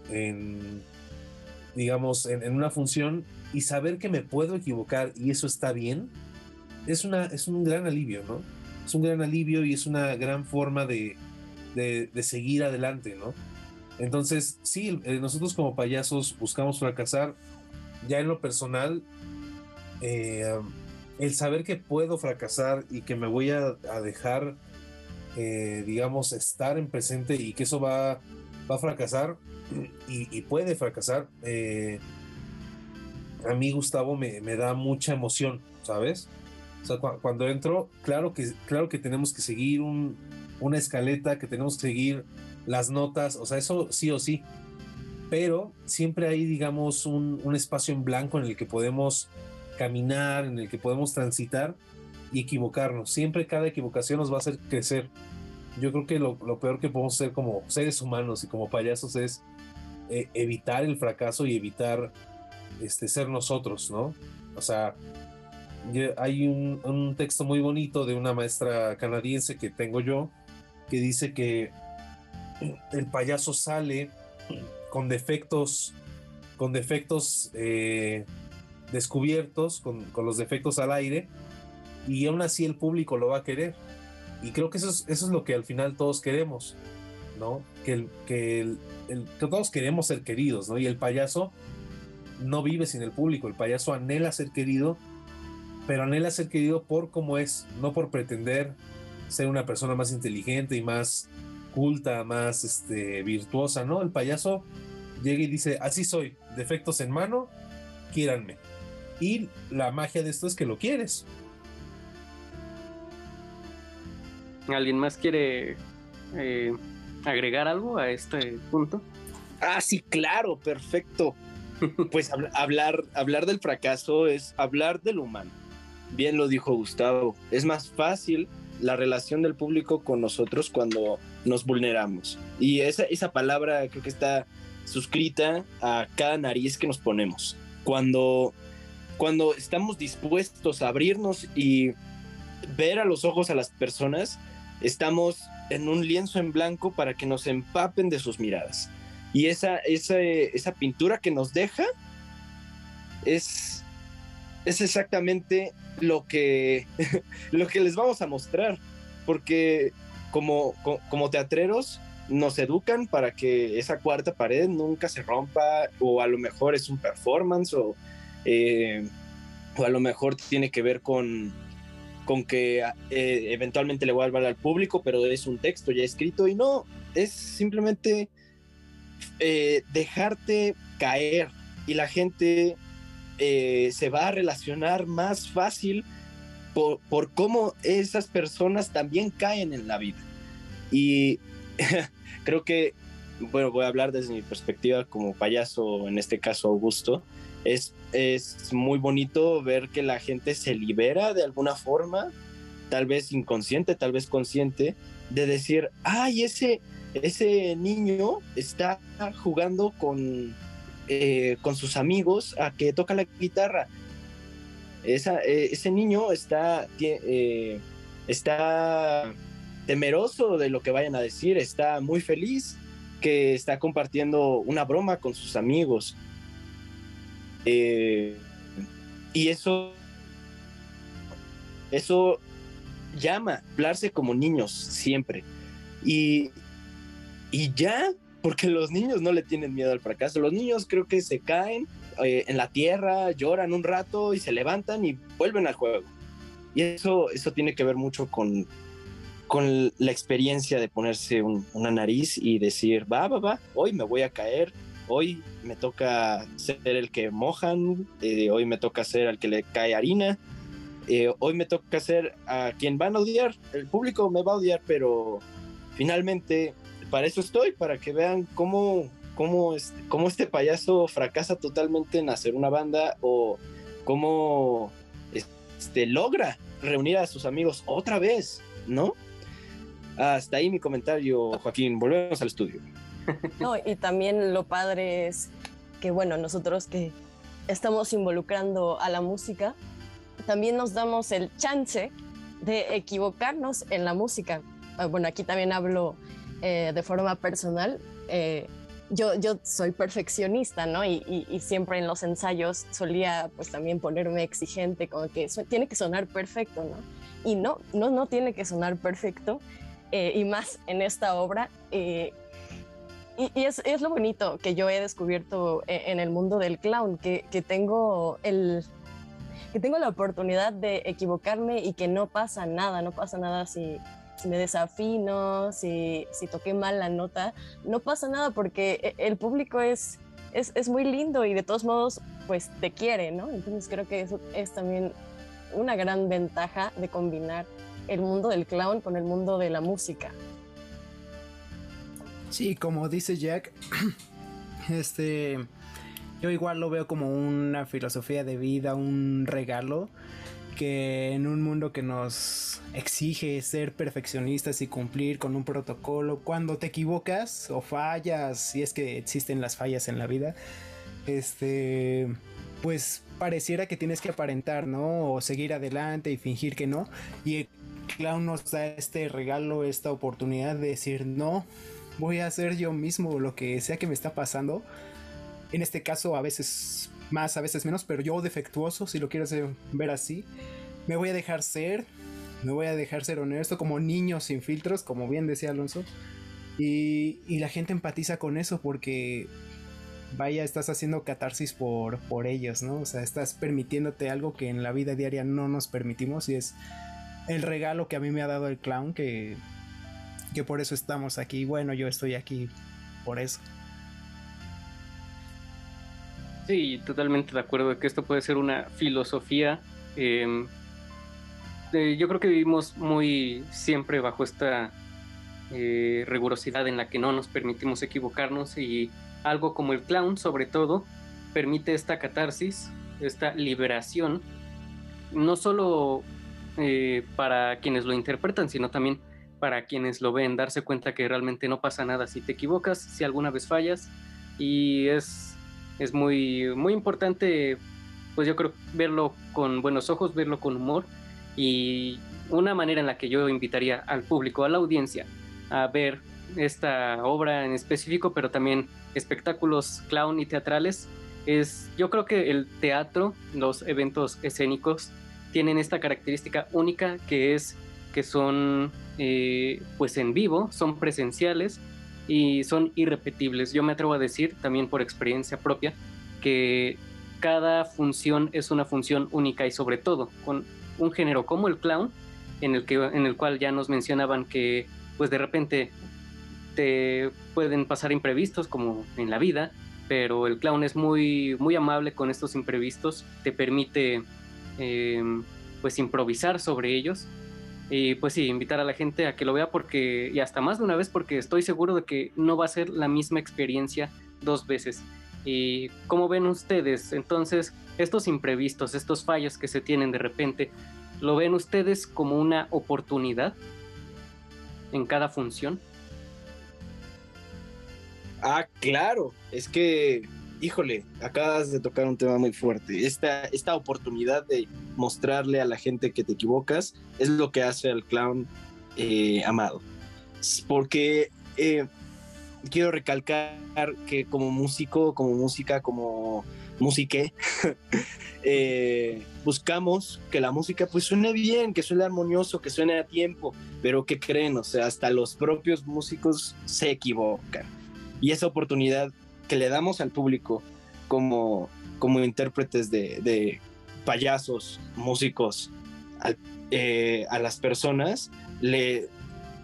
digamos, en una función y saber que me puedo equivocar y eso está bien, es, una, es un gran alivio, ¿no? Es un gran alivio y es una gran forma de, de, seguir adelante, ¿no? Entonces, sí, eh, nosotros como payasos buscamos fracasar. Ya en lo personal, eh, el saber que puedo fracasar y que me voy a, dejar, eh, digamos, estar en presente y que eso va, va a fracasar y, puede fracasar, a mí, Gustavo, me, me da mucha emoción, ¿sabes? O sea, cu- cuando entro, claro que, claro que tenemos que seguir un- una escaleta, que tenemos que seguir las notas, o sea, eso sí o sí. Pero siempre hay, digamos, un, un espacio en blanco en el que podemos caminar, en el que podemos transitar y equivocarnos. Siempre cada equivocación nos va a hacer crecer. Yo creo que lo, lo peor que podemos hacer como seres humanos y como payasos es eh, evitar el fracaso y evitar este, ser nosotros, ¿no? O sea, hay un, un texto muy bonito de una maestra canadiense que tengo yo que dice que el payaso sale con defectos, con defectos eh, descubiertos, con, con los defectos al aire, y aún así el público lo va a querer. Y creo que eso es, eso es lo que al final todos queremos, ¿no? Que, el, que, el- el- que todos queremos ser queridos, ¿no? Y el payaso no vive sin el público, el payaso anhela ser querido, pero anhela ser querido por cómo es, no por pretender ser una persona más inteligente y más culta, más este, virtuosa, ¿no? El payaso llega y dice, así soy, defectos en mano, quiéranme. Y la magia de esto es que lo quieres. ¿Alguien más quiere eh, agregar algo a este punto? Ah, sí, claro, perfecto. Pues habl- hablar, hablar del fracaso es hablar del humano. Bien lo dijo Gustavo. Es más fácil la relación del público con nosotros cuando nos vulneramos. Y esa, esa palabra creo que está suscrita a cada nariz que nos ponemos. Cuando, cuando estamos dispuestos a abrirnos y ver a los ojos a las personas, estamos en un lienzo en blanco para que nos empapen de sus miradas. Y esa, esa, esa pintura que nos deja es, es exactamente lo que, lo que les vamos a mostrar. Porque como, co- como teatreros nos educan para que esa cuarta pared nunca se rompa o a lo mejor es un performance o, eh, o a lo mejor tiene que ver con, con que eh, eventualmente le voy a al público, pero es un texto ya escrito y no, es simplemente eh, dejarte caer y la gente eh, se va a relacionar más fácil por, por cómo esas personas también caen en la vida. Y creo que, bueno, voy a hablar desde mi perspectiva como payaso, en este caso Augusto. Es, es muy bonito ver que la gente se libera de alguna forma, tal vez inconsciente, tal vez consciente, de decir, ay, ese, ese niño está jugando con, eh, con sus amigos a que toca la guitarra. Eh, ese niño está, eh, está temeroso de lo que vayan a decir, está muy feliz que está compartiendo una broma con sus amigos. y eso, eso llama, hablarse como niños siempre. Y, y ya, porque los niños no le tienen miedo al fracaso. Los niños creo que se caen eh, en la tierra, lloran un rato y se levantan y vuelven al juego. Y eso, eso tiene que ver mucho con, con la experiencia de ponerse una nariz y decir, va, va, va, hoy me voy a caer, hoy me toca ser el que mojan, eh, hoy me toca ser el que le cae harina, eh, hoy me toca ser a quien van a odiar, el público me va a odiar, pero finalmente para eso estoy, para que vean cómo, cómo, este, cómo este payaso fracasa totalmente en hacer una banda o cómo este, logra reunir a sus amigos otra vez, ¿no? Hasta ahí mi comentario, Joaquín. Volvemos al estudio. No, y también lo padre es que, bueno, nosotros que estamos involucrando a la música, también nos damos el chance de equivocarnos en la música. Ah, bueno, aquí también hablo eh, de forma personal. Eh, yo, yo soy perfeccionista, ¿no? Y, y, siempre en los ensayos solía pues también ponerme exigente, como que tiene que sonar perfecto, ¿no? Y no, no, no tiene que sonar perfecto, eh, y más en esta obra. y, y es, es, lo bonito que yo he descubierto en el mundo del clown, que, que tengo el, que tengo la oportunidad de equivocarme y que no pasa nada, no pasa nada si, si me desafino, si, si toqué mal la nota, no pasa nada porque e, el público es, es, es, muy lindo y de todos modos pues te quiere, ¿no? Entonces creo que eso es también una gran ventaja de combinar el mundo del clown con el mundo de la música. Sí, como dice Jack, este yo igual lo veo como una filosofía de vida, un regalo que en un mundo que nos exige ser perfeccionistas y cumplir con un protocolo, cuando te equivocas o fallas, si es que existen las fallas en la vida, este, pues pareciera que tienes que aparentar, ¿no? O seguir adelante y fingir que no. Y el clown nos da este regalo, esta oportunidad de decir, no, voy a hacer yo mismo lo que sea que me está pasando en este caso, a veces más, a veces menos, pero yo defectuoso, si lo quieres ver así, me voy a dejar ser, me voy a dejar ser honesto, como niño sin filtros, como bien decía Alonso. Y, la gente empatiza con eso porque, vaya, estás haciendo catarsis por, por ellos, ¿no? O sea, estás permitiéndote algo que en la vida diaria no nos permitimos y es el regalo que a mí me ha dado el clown que, que por eso estamos aquí. Bueno, yo estoy aquí por eso. Sí, totalmente de acuerdo que esto puede ser una filosofía. Em, yo creo que vivimos muy siempre bajo esta eh, rigurosidad en la que no nos permitimos equivocarnos y algo como el clown sobre todo permite esta catarsis, esta liberación, no solo eh, para quienes lo interpretan, sino también para quienes lo ven, darse cuenta que realmente no pasa nada si te equivocas, si alguna vez fallas y es es muy, muy importante, pues yo creo, verlo con buenos ojos, verlo con humor y una manera en la que yo invitaría al público, a la audiencia, a ver esta obra en específico, pero también espectáculos clown y teatrales, es yo creo que el teatro, los eventos escénicos, tienen esta característica única que es que son eh, pues en vivo, son presenciales y son irrepetibles. Yo me atrevo a decir, también por experiencia propia, que cada función es una función única y sobre todo con un género como el clown, en el, que, en el cual ya nos mencionaban que pues de repente te pueden pasar imprevistos como en la vida, pero el clown es muy, muy amable con estos imprevistos, te permite em, pues improvisar sobre ellos Y pues sí, invitar a la gente a que lo vea porque, y hasta más de una vez, porque estoy seguro de que no va a ser la misma experiencia dos veces. ¿Y cómo ven ustedes? Entonces, estos imprevistos, estos fallos que se tienen de repente, ¿lo ven ustedes como una oportunidad en cada función? Ah, claro, es que, híjole, acabas de tocar un tema muy fuerte. Esta, esta oportunidad de mostrarle a la gente que te equivocas es lo que hace al clown eh, amado. Porque eh, quiero recalcar que como músico, como música, como musique, eh, buscamos que la música pues suene bien, que suene armonioso, que suene a tiempo, pero que creen, o sea, hasta los propios músicos se equivocan. Y esa oportunidad que le damos al público como, como intérpretes de, payasos, músicos, a, eh, a las personas, le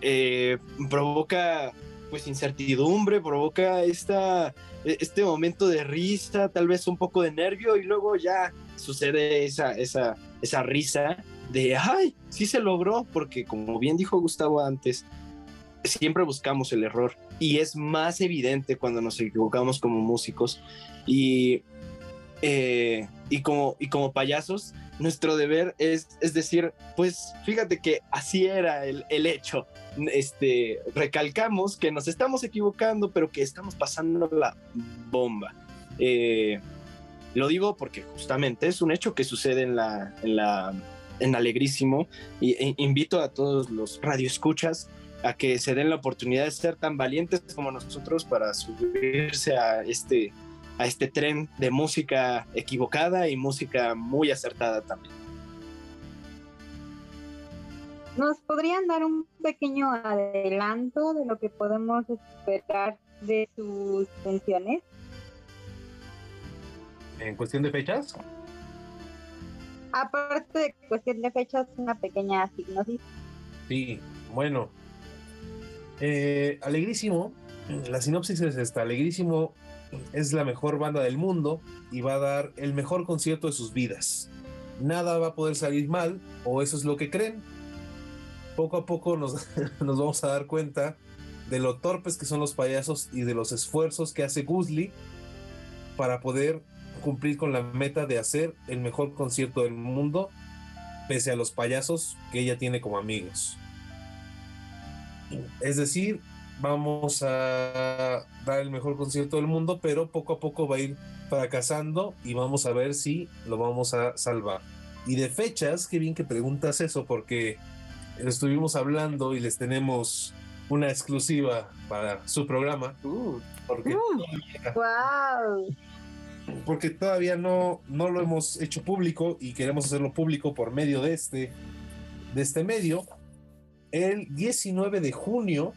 eh, provoca pues incertidumbre, provoca esta, este momento de risa, tal vez un poco de nervio y luego ya sucede esa, esa, esa risa de, ay, sí se logró, porque como bien dijo Gustavo antes, siempre buscamos el error y es más evidente cuando nos equivocamos como músicos y, eh, y, como, y como payasos, nuestro deber es, es decir, pues fíjate que así era el, el hecho. Este, recalcamos que nos estamos equivocando, pero que estamos pasando la bomba. Eh, lo digo porque justamente es un hecho que sucede en la, en la en Alegrísimo y e invito a todos los radioescuchas a que se den la oportunidad de ser tan valientes como nosotros para subirse a este, a este tren de música equivocada y música muy acertada también. ¿Nos podrían dar un pequeño adelanto de lo que podemos esperar de sus funciones? ¿En cuestión de fechas? Aparte de cuestión de fechas, una pequeña signosis. Sí, bueno, eh, Alegrísimo, la sinopsis es esta, Alegrísimo es la mejor banda del mundo y va a dar el mejor concierto de sus vidas. Nada va a poder salir mal, o eso es lo que creen. Poco a poco nos, nos vamos a dar cuenta de lo torpes que son los payasos y de los esfuerzos que hace Guzli para poder cumplir con la meta de hacer el mejor concierto del mundo, pese a los payasos que ella tiene como amigos. Es decir, vamos a dar el mejor concierto del mundo, pero poco a poco va a ir fracasando y vamos a ver si lo vamos a salvar. Y de fechas, qué bien que preguntas eso, porque estuvimos hablando y les tenemos una exclusiva para su programa. porque, wow. porque todavía no, no lo hemos hecho público y queremos hacerlo público por medio de este, de este medio el 19 de junio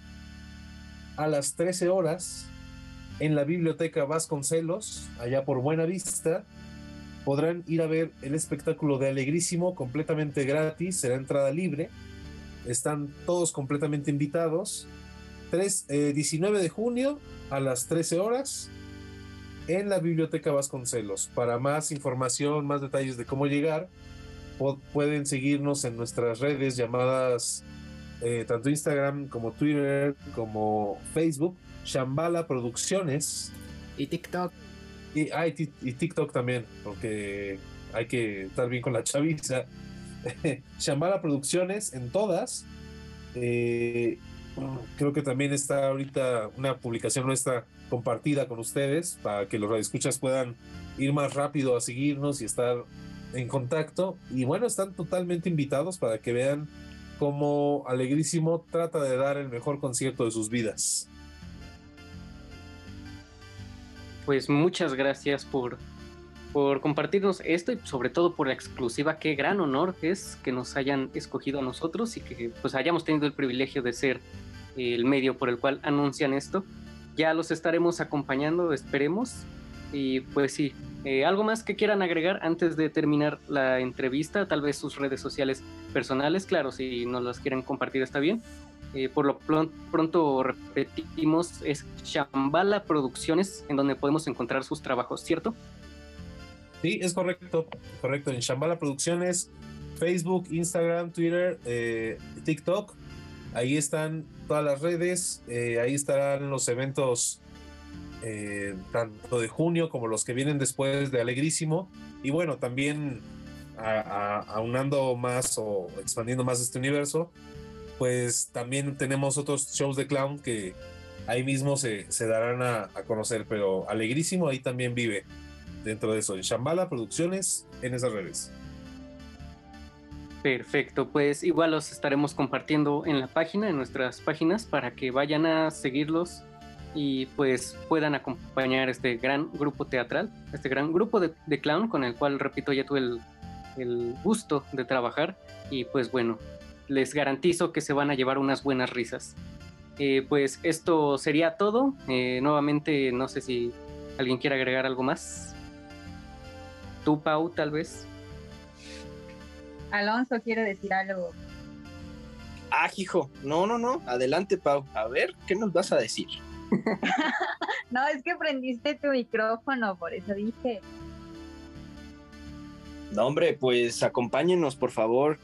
a las 13 horas en la biblioteca Vasconcelos, allá por Buena Vista. Podrán ir a ver el espectáculo de Alegrísimo completamente gratis, será entrada libre. Están todos completamente invitados. 3, 19 de junio a las 13 horas en la biblioteca Vasconcelos. Para más información, más detalles de cómo llegar, pueden seguirnos en nuestras redes llamadas eh, tanto Instagram como Twitter como Facebook, Shambhala Producciones. Y TikTok. Y, ah, y, y, TikTok también, porque hay que estar bien con la chaviza. Shambhala Producciones en todas. Eh, creo que también está ahorita una publicación nuestra compartida con ustedes para que los radioescuchas puedan ir más rápido a seguirnos y estar en contacto. Y bueno, están totalmente invitados para que vean como Alegrísimo trata de dar el mejor concierto de sus vidas. Pues muchas gracias por, por compartirnos esto y sobre todo por la exclusiva. Qué gran honor es que nos hayan escogido a nosotros y que pues hayamos tenido el privilegio de ser el medio por el cual anuncian esto. Ya los estaremos acompañando, esperemos. Y pues sí, eh, ¿algo más que quieran agregar antes de terminar la entrevista? Tal vez sus redes sociales personales, claro, si nos las quieren compartir está bien. Eh, por lo pronto repetimos, es Shambhala Producciones, en donde podemos encontrar sus trabajos, ¿cierto? Sí, es correcto, correcto. En Shambhala Producciones, Facebook, Instagram, Twitter, eh, TikTok. Ahí están todas las redes, ahí estarán los eventos eh, tanto de junio como los que vienen después de Alegrísimo. Y bueno, también aunando más o expandiendo más este universo, pues también tenemos otros shows de clown que ahí mismo se, se darán a, a conocer, pero Alegrísimo ahí también vive dentro de eso, en Shambhala Producciones, en esas redes. Perfecto, pues igual los estaremos compartiendo en la página, en nuestras páginas, para que vayan a seguirlos y pues puedan acompañar este gran grupo teatral, este gran grupo de, de clown con el cual, repito, ya tuve el, el gusto de trabajar y pues bueno, les garantizo que se van a llevar unas buenas risas. Eh, pues esto sería todo. Eh, nuevamente, no sé si alguien quiere agregar algo más. Tú, Pau, tal vez. Alonso quiere decir algo. Ah, hijo. No, no, no. Adelante, Pau. A ver, ¿qué nos vas a decir? No, es que prendiste tu micrófono, por eso dije. No, hombre, pues acompáñenos, por favor,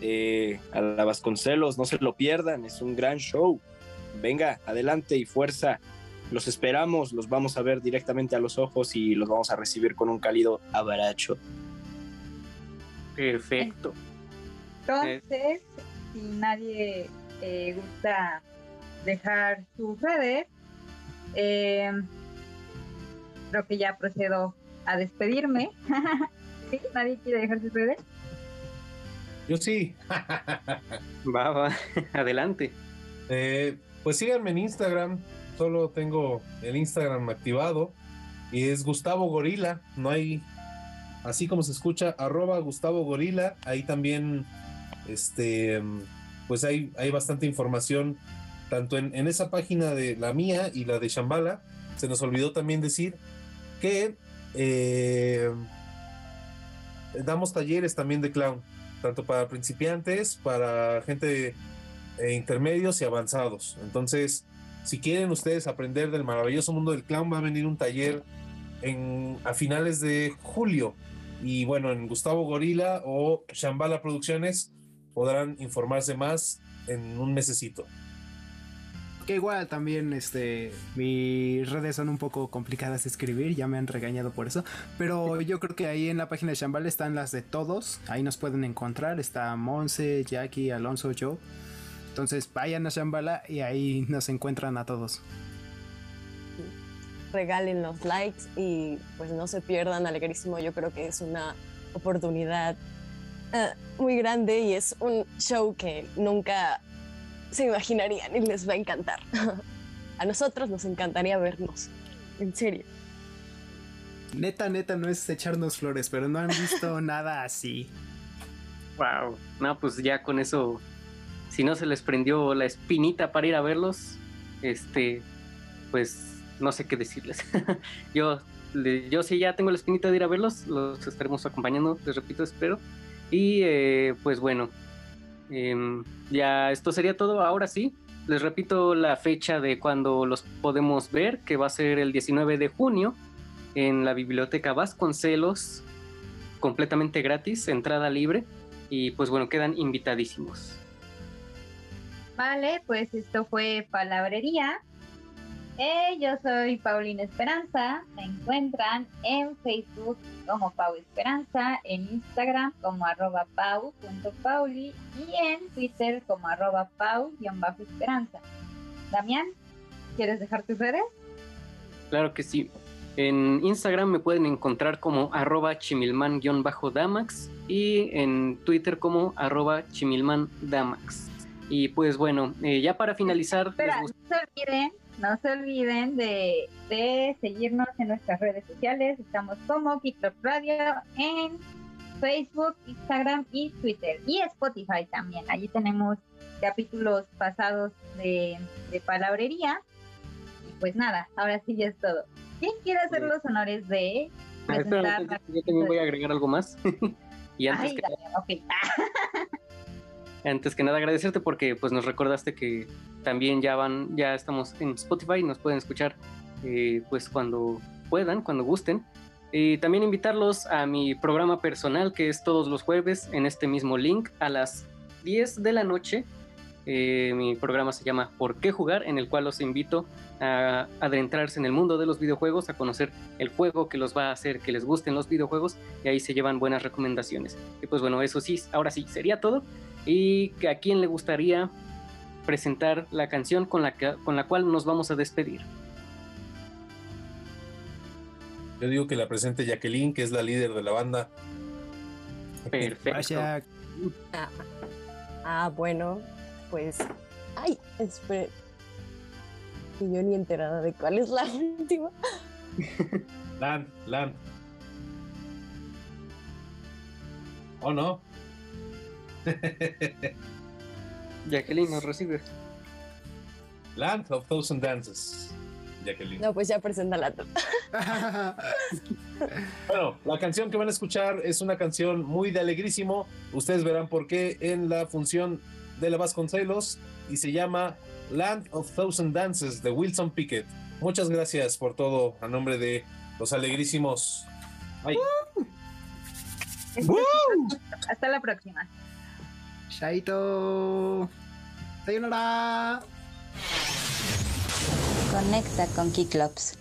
eh, a la Vasconcelos, no se lo pierdan, es un gran show. Venga, adelante y fuerza. Los esperamos, los vamos a ver directamente a los ojos y los vamos a recibir con un cálido abrazo. Perfecto. Entonces, si nadie eh, gusta dejar sus redes, eh, creo que ya procedo a despedirme. ¿Sí? ¿Nadie quiere dejar sus redes? Yo sí. Va, va, adelante. Eh, pues síganme en Instagram. Solo tengo el Instagram activado. Y es Gustavo Gorila. No hay. Así como se escucha, arroba Gustavo Gorila. Ahí también. Este. Pues hay, hay bastante información. Tanto en, esa página de la mía y la de Shambhala. Se nos olvidó también decir que. eh, damos talleres también de clown. Tanto para principiantes, para gente eh, intermedios y avanzados. Entonces, si quieren ustedes aprender del maravilloso mundo del clown, va a venir un taller en, a finales de julio. Y bueno, en Gustavo Gorila o Shambhala Producciones podrán informarse más en un mesecito. Que igual también, este, mis redes son un poco complicadas de escribir, ya me han regañado por eso, pero yo creo que ahí en la página de Shambhala están las de todos, ahí nos pueden encontrar, está Monse, Jackie, Alonso, yo. Entonces vayan a Shambhala y ahí nos encuentran a todos. regalen los likes y pues no se pierdan Alegrísimo. Yo creo que es una oportunidad eh, muy grande y es un show que nunca se imaginarían y les va a encantar. a nosotros nos encantaría vernos, en serio. Neta, neta, no es echarnos flores, pero no han visto nada así. Wow. No, pues ya con eso, si no se les prendió la espinita para ir a verlos, este, pues no sé qué decirles. yo, le- yo sí ya tengo la espinita de ir a verlos, los estaremos acompañando, les repito, espero. Y eh, pues bueno, em, ya esto sería todo. Ahora sí, les repito la fecha de cuando los podemos ver, que va a ser el 19 de junio en la biblioteca Vasconcelos, completamente gratis, entrada libre. Y pues bueno, quedan invitadísimos. Vale, pues esto fue Palabrería. Eh, yo soy Paulina Esperanza. Me encuentran en Facebook como Pau Esperanza, en Instagram como arroba pau.pauli y en Twitter como arroba pau-esperanza. Damián, ¿quieres dejar tus redes? Claro que sí. En Instagram me pueden encontrar como arroba chimilman-damax y en Twitter como arroba chimilman-damax. Y pues bueno, eh, ya para finalizar, les Espera, no se olviden, no se olviden de, de seguirnos en nuestras redes sociales. Estamos como Kicklop Radio en Facebook, Instagram y Twitter. Y Spotify también. Allí tenemos capítulos pasados de, de palabrería. Y pues nada, ahora sí ya es todo. ¿Quién quiere hacer los honores de Ah, espera, presentar? yo también voy a agregar algo más. y antes Ay, que. antes que nada agradecerte porque pues nos recordaste que también ya van, ya estamos en Spotify, nos pueden escuchar eh, pues cuando puedan, cuando gusten. Y también invitarlos a mi programa personal que es todos los jueves en este mismo link a las 10 de la noche. Eh, mi programa se llama ¿Por qué jugar? en el cual los invito a adentrarse en el mundo de los videojuegos, a conocer el juego que los va a hacer que les gusten los videojuegos y ahí se llevan buenas recomendaciones. Y pues bueno, eso sí, ahora sí, sería todo. Y que a quién le gustaría presentar la canción con la, que, con la cual nos vamos a despedir. Yo digo que la presente Jacqueline, que es la líder de la banda. Perfecto. Ah, ah, bueno, pues. Ay, espere. Y yo ni enterada de cuál es la última. Land, Land. ¿O no? Jacqueline, nos recibe. Land of Thousand Dances. Jacqueline. No, pues ya presenta la. Bueno, la canción que van a escuchar es una canción muy de alegrísimo. Ustedes verán por qué en la función de la Vasconcelos y se llama Land of Thousand Dances de Wilson Pickett. Muchas gracias por todo a nombre de los alegrísimos. Hasta la próxima. Shaito. Sayonara. Conecta con Kiklops.